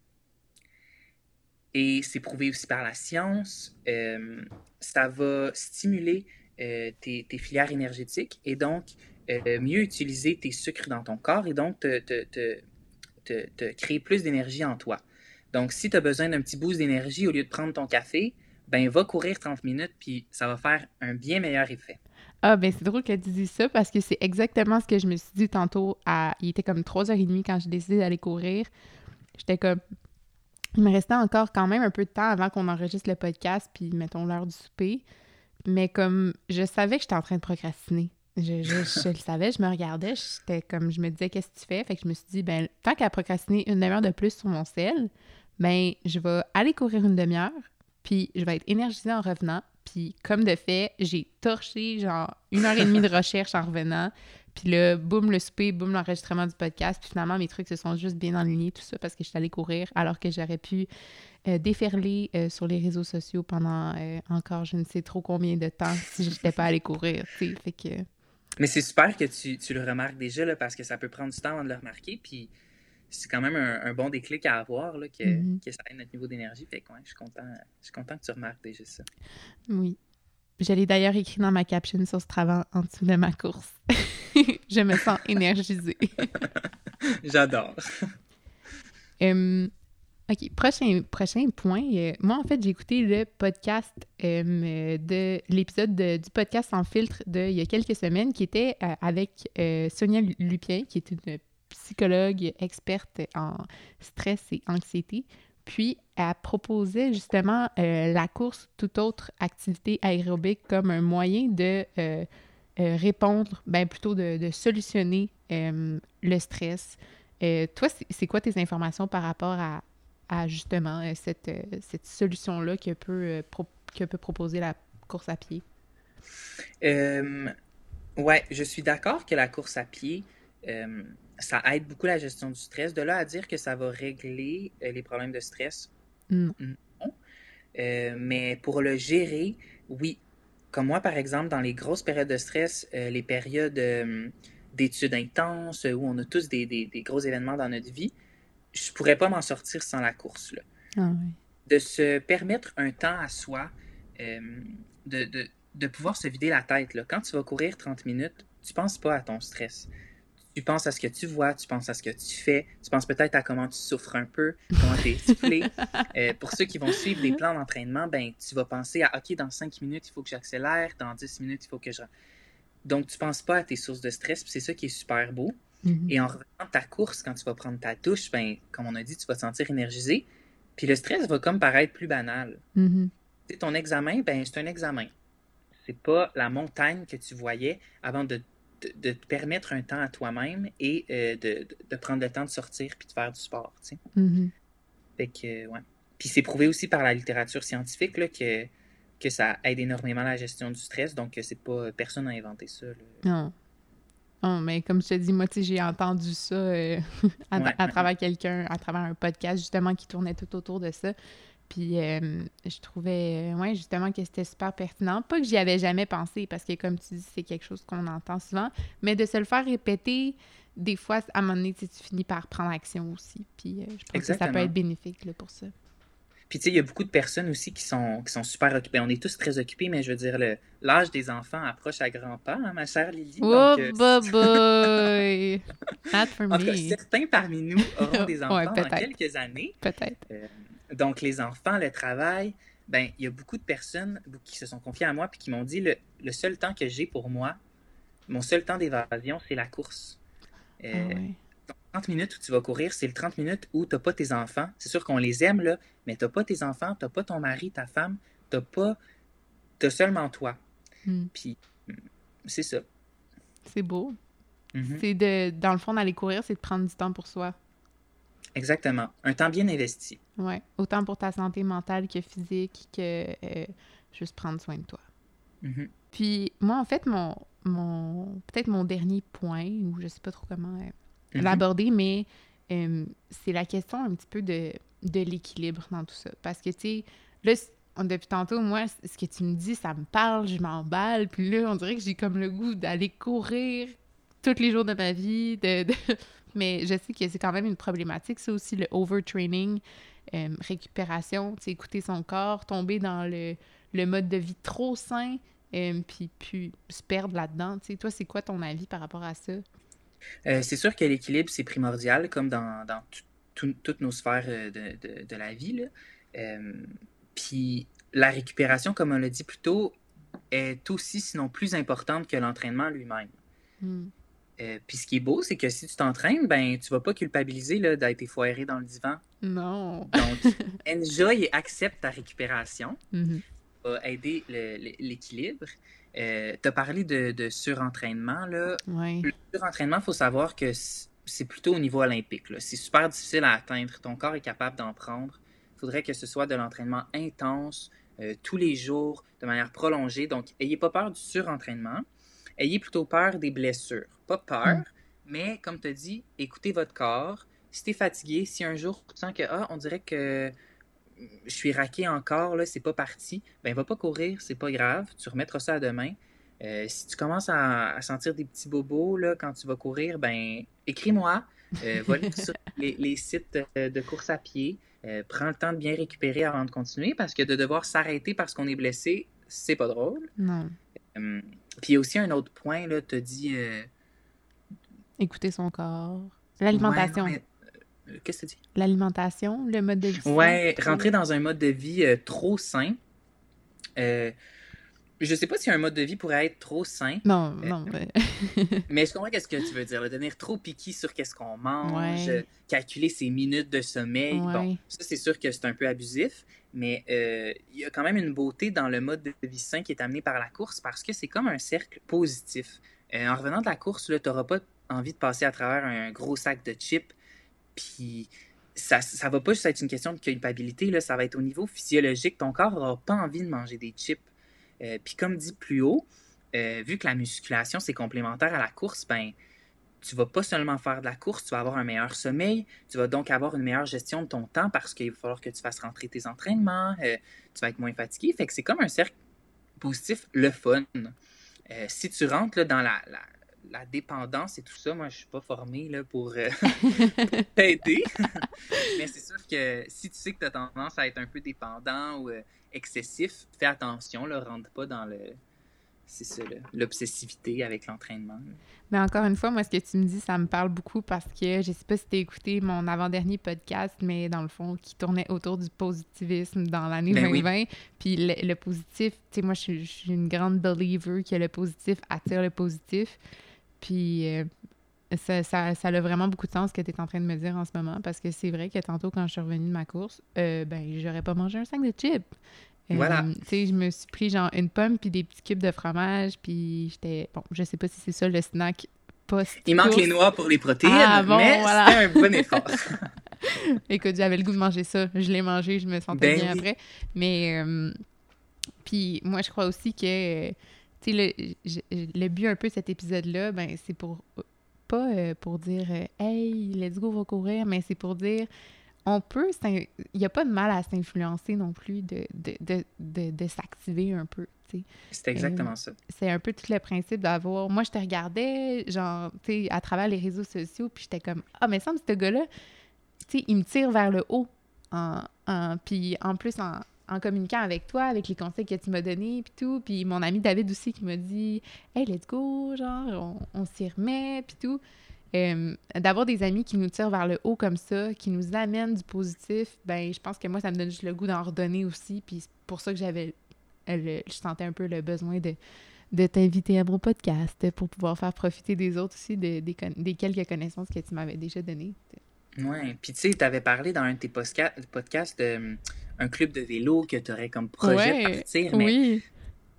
Et c'est prouvé aussi par la science. euh, ça va stimuler euh, tes, tes filières énergétiques et donc euh, mieux utiliser tes sucres dans ton corps et donc te, te- te- te- te créer plus d'énergie en toi. Donc, si tu as besoin d'un petit boost d'énergie au lieu de prendre ton café, ben va courir 30 minutes puis ça va faire un bien meilleur effet.
Ah, ben c'est drôle que tu dises ça parce que c'est exactement ce que je me suis dit tantôt. À... Il était comme 3h30 quand j'ai décidé d'aller courir. J'étais comme. Il me restait encore quand même un peu de temps avant qu'on enregistre le podcast, puis mettons l'heure du souper. mais comme je savais que j'étais en train de procrastiner. Je, je, (laughs) je le savais, je me regardais, j'étais comme, je me disais, qu'est-ce que tu fais? Fait que je me suis dit, ben, tant qu'à procrastiner une demi-heure de plus sur mon sel, ben, je vais aller courir une demi-heure, puis je vais être énergisée en revenant. Puis, comme de fait, j'ai torché genre une heure et demie de recherche en revenant. Puis là, boum, le souper, boum, l'enregistrement du podcast. Puis finalement, mes trucs se sont juste bien alignés, tout ça, parce que je suis allée courir, alors que j'aurais pu euh, déferler euh, sur les réseaux sociaux pendant euh, encore je ne sais trop combien de temps si je n'étais pas allée courir, que...
Mais c'est super que tu, tu, le remarques déjà, là, parce que ça peut prendre du temps avant de le remarquer. Puis c'est quand même un, un, bon déclic à avoir, là, que, mm -hmm. que ça aide notre niveau d'énergie. Fait que ouais, je suis content, je suis content que tu remarques déjà ça.
Oui. Je l'ai d'ailleurs écrit dans ma caption sur ce travail en dessous de ma course. (laughs) je me sens (laughs) énergisée. (laughs)
J'adore.
um, OK, prochain, prochain point. Euh, moi, en fait, j'ai écouté le podcast euh, de l'épisode du podcast sans filtre de il y a quelques semaines qui était euh, avec Sonia Lupien, qui est une psychologue experte en stress et anxiété. Puis, elle proposait justement la course, toute autre activité aérobique, comme un moyen de répondre, ben plutôt de, solutionner le stress. toi, c'est quoi tes informations par rapport à, justement euh, cette, euh, cette solution-là que peut, euh, que peut proposer la course à pied?
Euh, ouais, je suis d'accord que la course à pied, euh, ça aide beaucoup la gestion du stress. De là à dire que ça va régler euh, les problèmes de stress,
non.
non. mais pour le gérer, oui. Comme moi, par exemple, dans les grosses périodes de stress, les périodes d'études intenses, où on a tous des, des, des, gros événements dans notre vie, je pourrais pas m'en sortir sans la course. Là.
Ah, oui.
De se permettre un temps à soi, euh, de, de, de, pouvoir se vider la tête. Là. Quand tu vas courir 30 minutes, tu penses pas à ton stress. Tu penses à ce que tu vois, tu penses à ce que tu fais, tu penses peut-être à comment tu souffres un peu, comment tu es essoufflé. (laughs) euh, pour ceux qui vont suivre des plans d'entraînement, ben, tu vas penser à OK, dans 5 minutes, il faut que j'accélère, dans 10 minutes, il faut que je. Donc, tu penses pas à tes sources de stress, c'est ça qui est super beau.
Mm
-hmm. Et en revenant de ta course, quand tu vas prendre ta douche, ben, comme on a dit, tu vas te sentir énergisé. Puis le stress va comme paraître plus banal.
Mm -hmm.
Ton examen, ben, c'est un examen. C'est pas la montagne que tu voyais avant de, de, te permettre un temps à toi-même et euh, de, de, prendre le temps de sortir puis de faire du sport. Tu sais.
Mm -hmm.
Fait que, ouais. Puis c'est prouvé aussi par la littérature scientifique là, que, que ça aide énormément la gestion du stress. Donc, c'est pas personne n'a inventé ça. Là.
Non. Oh, mais comme je te dis, moi, j'ai entendu ça euh, (laughs) à, ouais, à, travers quelqu'un, à travers un podcast, justement, qui tournait tout autour de ça. Puis euh, je trouvais, ouais, justement, que c'était super pertinent. Pas que j'y avais jamais pensé, parce que, comme tu dis, c'est quelque chose qu'on entend souvent, mais de se le faire répéter, des fois, à un moment donné, tu finis par prendre action aussi. Puis euh, je pense Exactement. que ça peut être bénéfique là, pour ça.
Puis tu sais, il y a beaucoup de personnes aussi qui sont, qui sont super occupées. On est tous très occupés, mais je veux dire, l'âge des enfants approche à grands pas, hein, ma chère Lily.
Oh, donc, euh, boy! (laughs) Not for me.
En cas, certains parmi nous auront (laughs) des enfants
ouais,
dans quelques années.
Peut-être.
Euh, donc, les enfants, le travail, ben il y a beaucoup de personnes qui se sont confiées à moi puis qui m'ont dit le, le, seul temps que j'ai pour moi, mon seul temps d'évasion, c'est la course.
Euh, ah.
30 minutes où tu vas courir, c'est le 30 minutes où tu n'as pas tes enfants. C'est sûr qu'on les aime, là, mais tu n'as pas tes enfants, tu n'as pas ton mari, ta femme, tu n'as pas. Tu as seulement toi.
Mm.
Puis, c'est ça.
C'est beau.
Mm
-hmm. C'est de, dans le fond, d'aller courir, c'est de prendre du temps pour soi.
Exactement. Un temps bien investi.
Oui. Autant pour ta santé mentale que physique, que euh, juste prendre soin de toi.
Mm -hmm.
Puis, moi, en fait, mon, mon peut-être mon dernier point, ou je sais pas trop comment. Euh, Mm -hmm. l'aborder, mais euh, c'est la question un petit peu de, de l'équilibre dans tout ça. Parce que, tu sais, là, depuis tantôt, moi, ce que tu me dis, ça me parle, je m'emballe, puis là, on dirait que j'ai comme le goût d'aller courir tous les jours de ma vie. De, de... (laughs) Mais je sais que c'est quand même une problématique, c'est aussi le overtraining, euh, récupération, écouter son corps, tomber dans le, le mode de vie trop sain, euh, puis, puis se perdre là-dedans. Toi, c'est quoi ton avis par rapport à ça?
Euh, c'est sûr que l'équilibre, c'est primordial, comme dans, dans toutes nos sphères de, de, de la vie. Puis la récupération, comme on l'a dit plus tôt, est aussi, sinon plus importante que l'entraînement lui-même.
Mm.
Euh, puis ce qui est beau, c'est que si tu t'entraînes, ben tu vas pas culpabiliser d'être effoiré dans le divan.
Non.
Donc, (laughs) enjoy et accepte ta récupération.
Mm -hmm.
va aider l'équilibre. Euh, tu as parlé de, surentraînement. Là. Le surentraînement, il faut savoir que c'est plutôt au niveau olympique. C'est super difficile à atteindre. Ton corps est capable d'en prendre. Il faudrait que ce soit de l'entraînement intense, euh, tous les jours, de manière prolongée. Donc, ayez pas peur du surentraînement. Ayez plutôt peur des blessures. Pas peur, mm. mais comme tu as dit, écoutez votre corps. Si tu es fatigué, si un jour tu sens que, ah, on dirait que je suis raqué encore, là, c'est pas parti, ben va pas courir, c'est pas grave, tu remettras ça à demain. Euh, si tu commences à, sentir des petits bobos là, quand tu vas courir, ben écris-moi, euh, va sur les, sites de course à pied, euh, prends le temps de bien récupérer avant de continuer parce que de devoir s'arrêter parce qu'on est blessé, c'est pas drôle.
Non.
Euh, puis il y a aussi un autre point, là, tu dit.
Écouter son corps. L'alimentation.
Euh, qu'est-ce que tu dis?
L'alimentation, le mode de vie.
Ouais, rentrer dans un mode de vie euh, trop sain. Euh, je sais pas si un mode de vie pourrait être trop sain.
Non, non. (laughs)
mais je comprends ce que tu veux dire. devenir trop piqué sur qu'est-ce qu'on mange, calculer ses minutes de sommeil. Bon, ça, c'est sûr que c'est un peu abusif. Mais il y a quand même une beauté dans le mode de vie sain qui est amené par la course parce que c'est comme un cercle positif. en revenant de la course, tu n'auras pas envie de passer à travers un gros sac de chips puis ça, ça va pas juste être une question de culpabilité, là, ça va être au niveau physiologique. Ton corps n'aura pas envie de manger des chips. Euh, puis comme dit plus haut, euh, vu que la musculation, c'est complémentaire à la course, ben tu vas pas seulement faire de la course, tu vas avoir un meilleur sommeil, tu vas donc avoir une meilleure gestion de ton temps parce qu'il va falloir que tu fasses rentrer tes entraînements, euh, tu vas être moins fatigué. Fait que c'est comme un cercle positif, le fun. si tu rentres dans la dépendance et tout ça, moi, je suis pas formé là, pour, euh, (laughs) (laughs) t'aider. (laughs) Mais c'est sûr que si tu sais que tu as tendance à être un peu dépendant ou euh, excessif, fais attention, ne rentre pas dans le c'est ça, l'obsessivité avec l'entraînement.
Mais encore une fois, moi, ce que tu me dis, ça me parle beaucoup parce que je sais pas si tu as écouté mon avant-dernier podcast, mais dans le fond, qui tournait autour du positivisme dans l'année 2020. Ben Puis le, positif, tu sais, moi, je suis une grande believer que le positif attire le positif. Puis euh, ça, ça, ça, a vraiment beaucoup de sens ce que tu es en train de me dire en ce moment parce que c'est vrai que tantôt, quand je suis revenue de ma course, euh, ben, j'aurais pas mangé un sac de chips.
Euh, voilà.
Tu sais, je me suis pris genre une pomme puis des petits cubes de fromage, puis j'étais. Bon, je sais pas si c'est ça le snack post.
Il manque les noix pour les protéines, ah, mais voilà. c'était un bon effort. (laughs)
Écoute, j'avais le goût de manger ça. Je l'ai mangé, je me sentais ben bien après. Mais. puis moi, je crois aussi que le, le but un peu de cet épisode-là, ben, c'est pour pas euh, pour dire euh, Hey, let's go, va courir, mais c'est pour dire on peut, il n'y a pas de mal à s'influencer non plus de, de, de, de s'activer un peu.
C'est exactement ça.
C'est un peu tout le principe d'avoir. Moi, je te regardais, genre, tu sais, à travers les réseaux sociaux, puis j'étais comme Ah, mais ça, ce gars-là, tu sais, il me tire vers le haut. En, en, puis en plus, en, en communiquant avec toi, avec les conseils que tu m'as donnés, puis tout. Puis mon ami David aussi qui m'a dit Hey, let's go, genre, on, s'y remet, puis tout. Euh, d'avoir des amis qui nous tirent vers le haut comme ça, qui nous amènent du positif, ben je pense que moi, ça me donne juste le goût d'en redonner aussi. Puis c'est pour ça que j'avais. je sentais un peu le besoin de, t'inviter à mon podcast pour pouvoir faire profiter des autres aussi de, des, quelques connaissances que tu m'avais déjà données.
Oui, puis tu sais, tu avais parlé dans un de tes podcasts de un club de vélo que tu aurais comme projet de partir. Mais oui.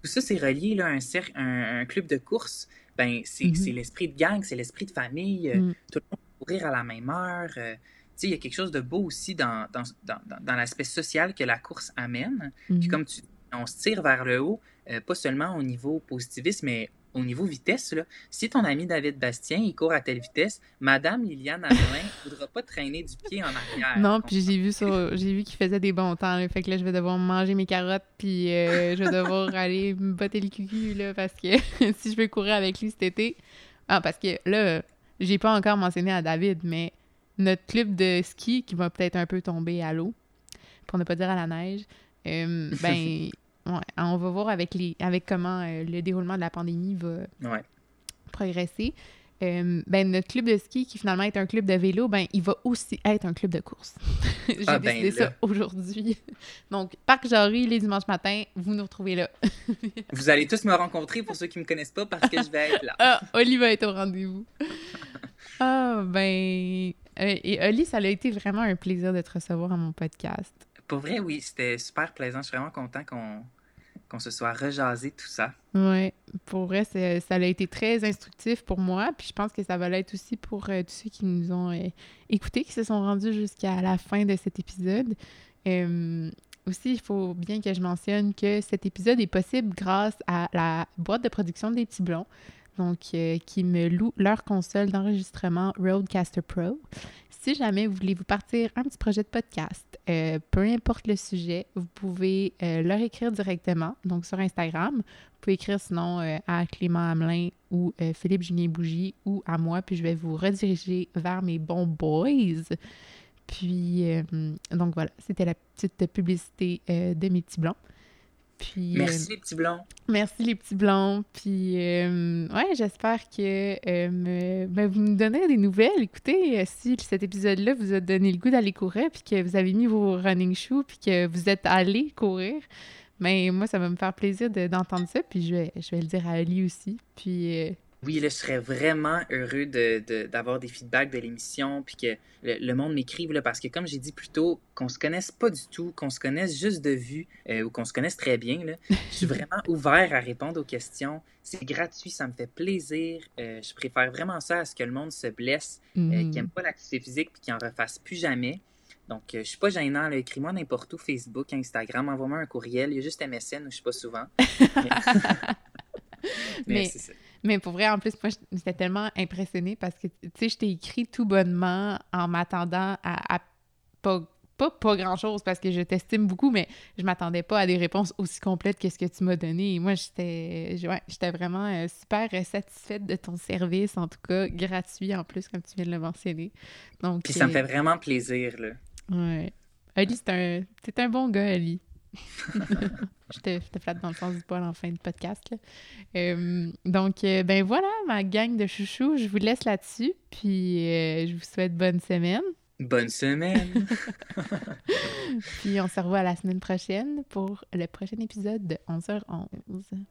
tout ça, c'est relié là, à un, un, club de course. Ben, c'est l'esprit de gang, c'est l'esprit de famille. Euh, mm. Tout le monde peut courir à la même heure. Euh, il y a quelque chose de beau aussi dans, dans, dans, dans l'aspect social que la course amène. Puis mm-hmm. comme tu on se tire vers le haut, euh, pas seulement au niveau positivisme, mais au niveau vitesse, là, si ton ami David Bastien, il court à telle vitesse, Madame Liliane Amelin ne (laughs) voudra pas traîner du pied en arrière.
Non, puis j'ai vu sur, j'ai vu qu'il faisait des bons temps. Là, fait que là, je vais devoir manger mes carottes, puis euh, je vais devoir (laughs) aller me botter le cucu, là, parce que (laughs) si je veux courir avec lui cet été... Ah, parce que là, j'ai pas encore mentionné à David, mais notre club de ski qui va peut-être un peu tomber à l'eau, pour ne pas dire à la neige, euh, ben... Ouais, on va voir avec, les, avec comment euh, le déroulement de la pandémie va progresser. Euh, ben, notre club de ski, qui finalement est un club de vélo, ben, il va aussi être un club de course. (laughs) J'ai ah, ben, décidé ça aujourd'hui. Donc, Parc Jarry, les dimanches matins, vous nous retrouvez là. (laughs)
vous allez tous me rencontrer pour ceux qui ne me connaissent pas parce que je vais être là.
ah, Oli va être au rendez-vous. ah, ben. Euh, et Oli, ça a été vraiment un plaisir de te recevoir à mon podcast.
Pour vrai, oui, c'était super plaisant. Je suis vraiment content qu'on qu'on se soit rejasé tout ça.
Oui, pour vrai, ça a été très instructif pour moi, puis je pense que ça va l'être aussi pour tous ceux qui nous ont écoutés, qui se sont rendus jusqu'à la fin de cet épisode. Aussi, il faut bien que je mentionne que cet épisode est possible grâce à la boîte de production des petits blonds, donc euh, qui me loue leur console d'enregistrement Roadcaster Pro. Si jamais vous voulez vous partir un petit projet de podcast, euh, peu importe le sujet, vous pouvez euh, leur écrire directement, donc sur Instagram. Vous pouvez écrire sinon à Clément Hamelin ou Philippe Julien Bougie ou à moi, puis je vais vous rediriger vers mes bons boys. Puis, euh, donc voilà, c'était la petite publicité euh, de mes petits blonds.
Puis, merci les petits blonds.
Merci les petits blonds. Puis, euh, ouais, j'espère que ben, vous nous donnerez des nouvelles. Écoutez, si cet épisode-là vous a donné le goût d'aller courir, puis que vous avez mis vos running shoes, puis que vous êtes allé courir, mais ben, moi, ça va me faire plaisir d'entendre ça. Puis, je vais, je vais le dire à Ali aussi. Puis,
oui, là, je serais vraiment heureux d'avoir de, des feedbacks de l'émission, puis que le, monde m'écrive, parce que comme j'ai dit plus tôt, qu'on se connaisse pas du tout, qu'on se connaisse juste de vue, euh, ou qu'on se connaisse très bien, là, je suis (laughs) vraiment ouvert à répondre aux questions. C'est gratuit, ça me fait plaisir. Euh, je préfère vraiment ça à ce que le monde se blesse, euh, mm. qui n'aime pas l'activité physique, puis qui en refasse plus jamais. Donc, je suis pas gênant. Écris-moi n'importe où, Facebook, Instagram, envoie-moi un courriel. Il y a juste MSN où je suis pas souvent. (laughs) (laughs)
Mais, c'est ça. Mais pour vrai, en plus, moi, j'étais tellement impressionnée parce que, tu sais, je t'ai écrit tout bonnement en m'attendant à, pas, pas, grand-chose parce que je t'estime beaucoup, mais je m'attendais pas à des réponses aussi complètes que ce que tu m'as donné. Et moi, j'étais j'étais vraiment euh, super satisfaite de ton service, en tout cas, gratuit en plus, comme tu viens de le mentionner. Donc,
Puis ça me euh, fait vraiment plaisir, là.
Ouais. Ali, c'est un, un bon gars, Ali. (laughs) je, te, je, te, flatte dans le sens du poil en fin de podcast. Euh, donc, euh, ben voilà, ma gang de chouchous, je vous laisse là-dessus. Puis, euh, je vous souhaite bonne semaine.
Bonne semaine! (laughs)
puis, on se revoit la semaine prochaine pour le prochain épisode de 11h11.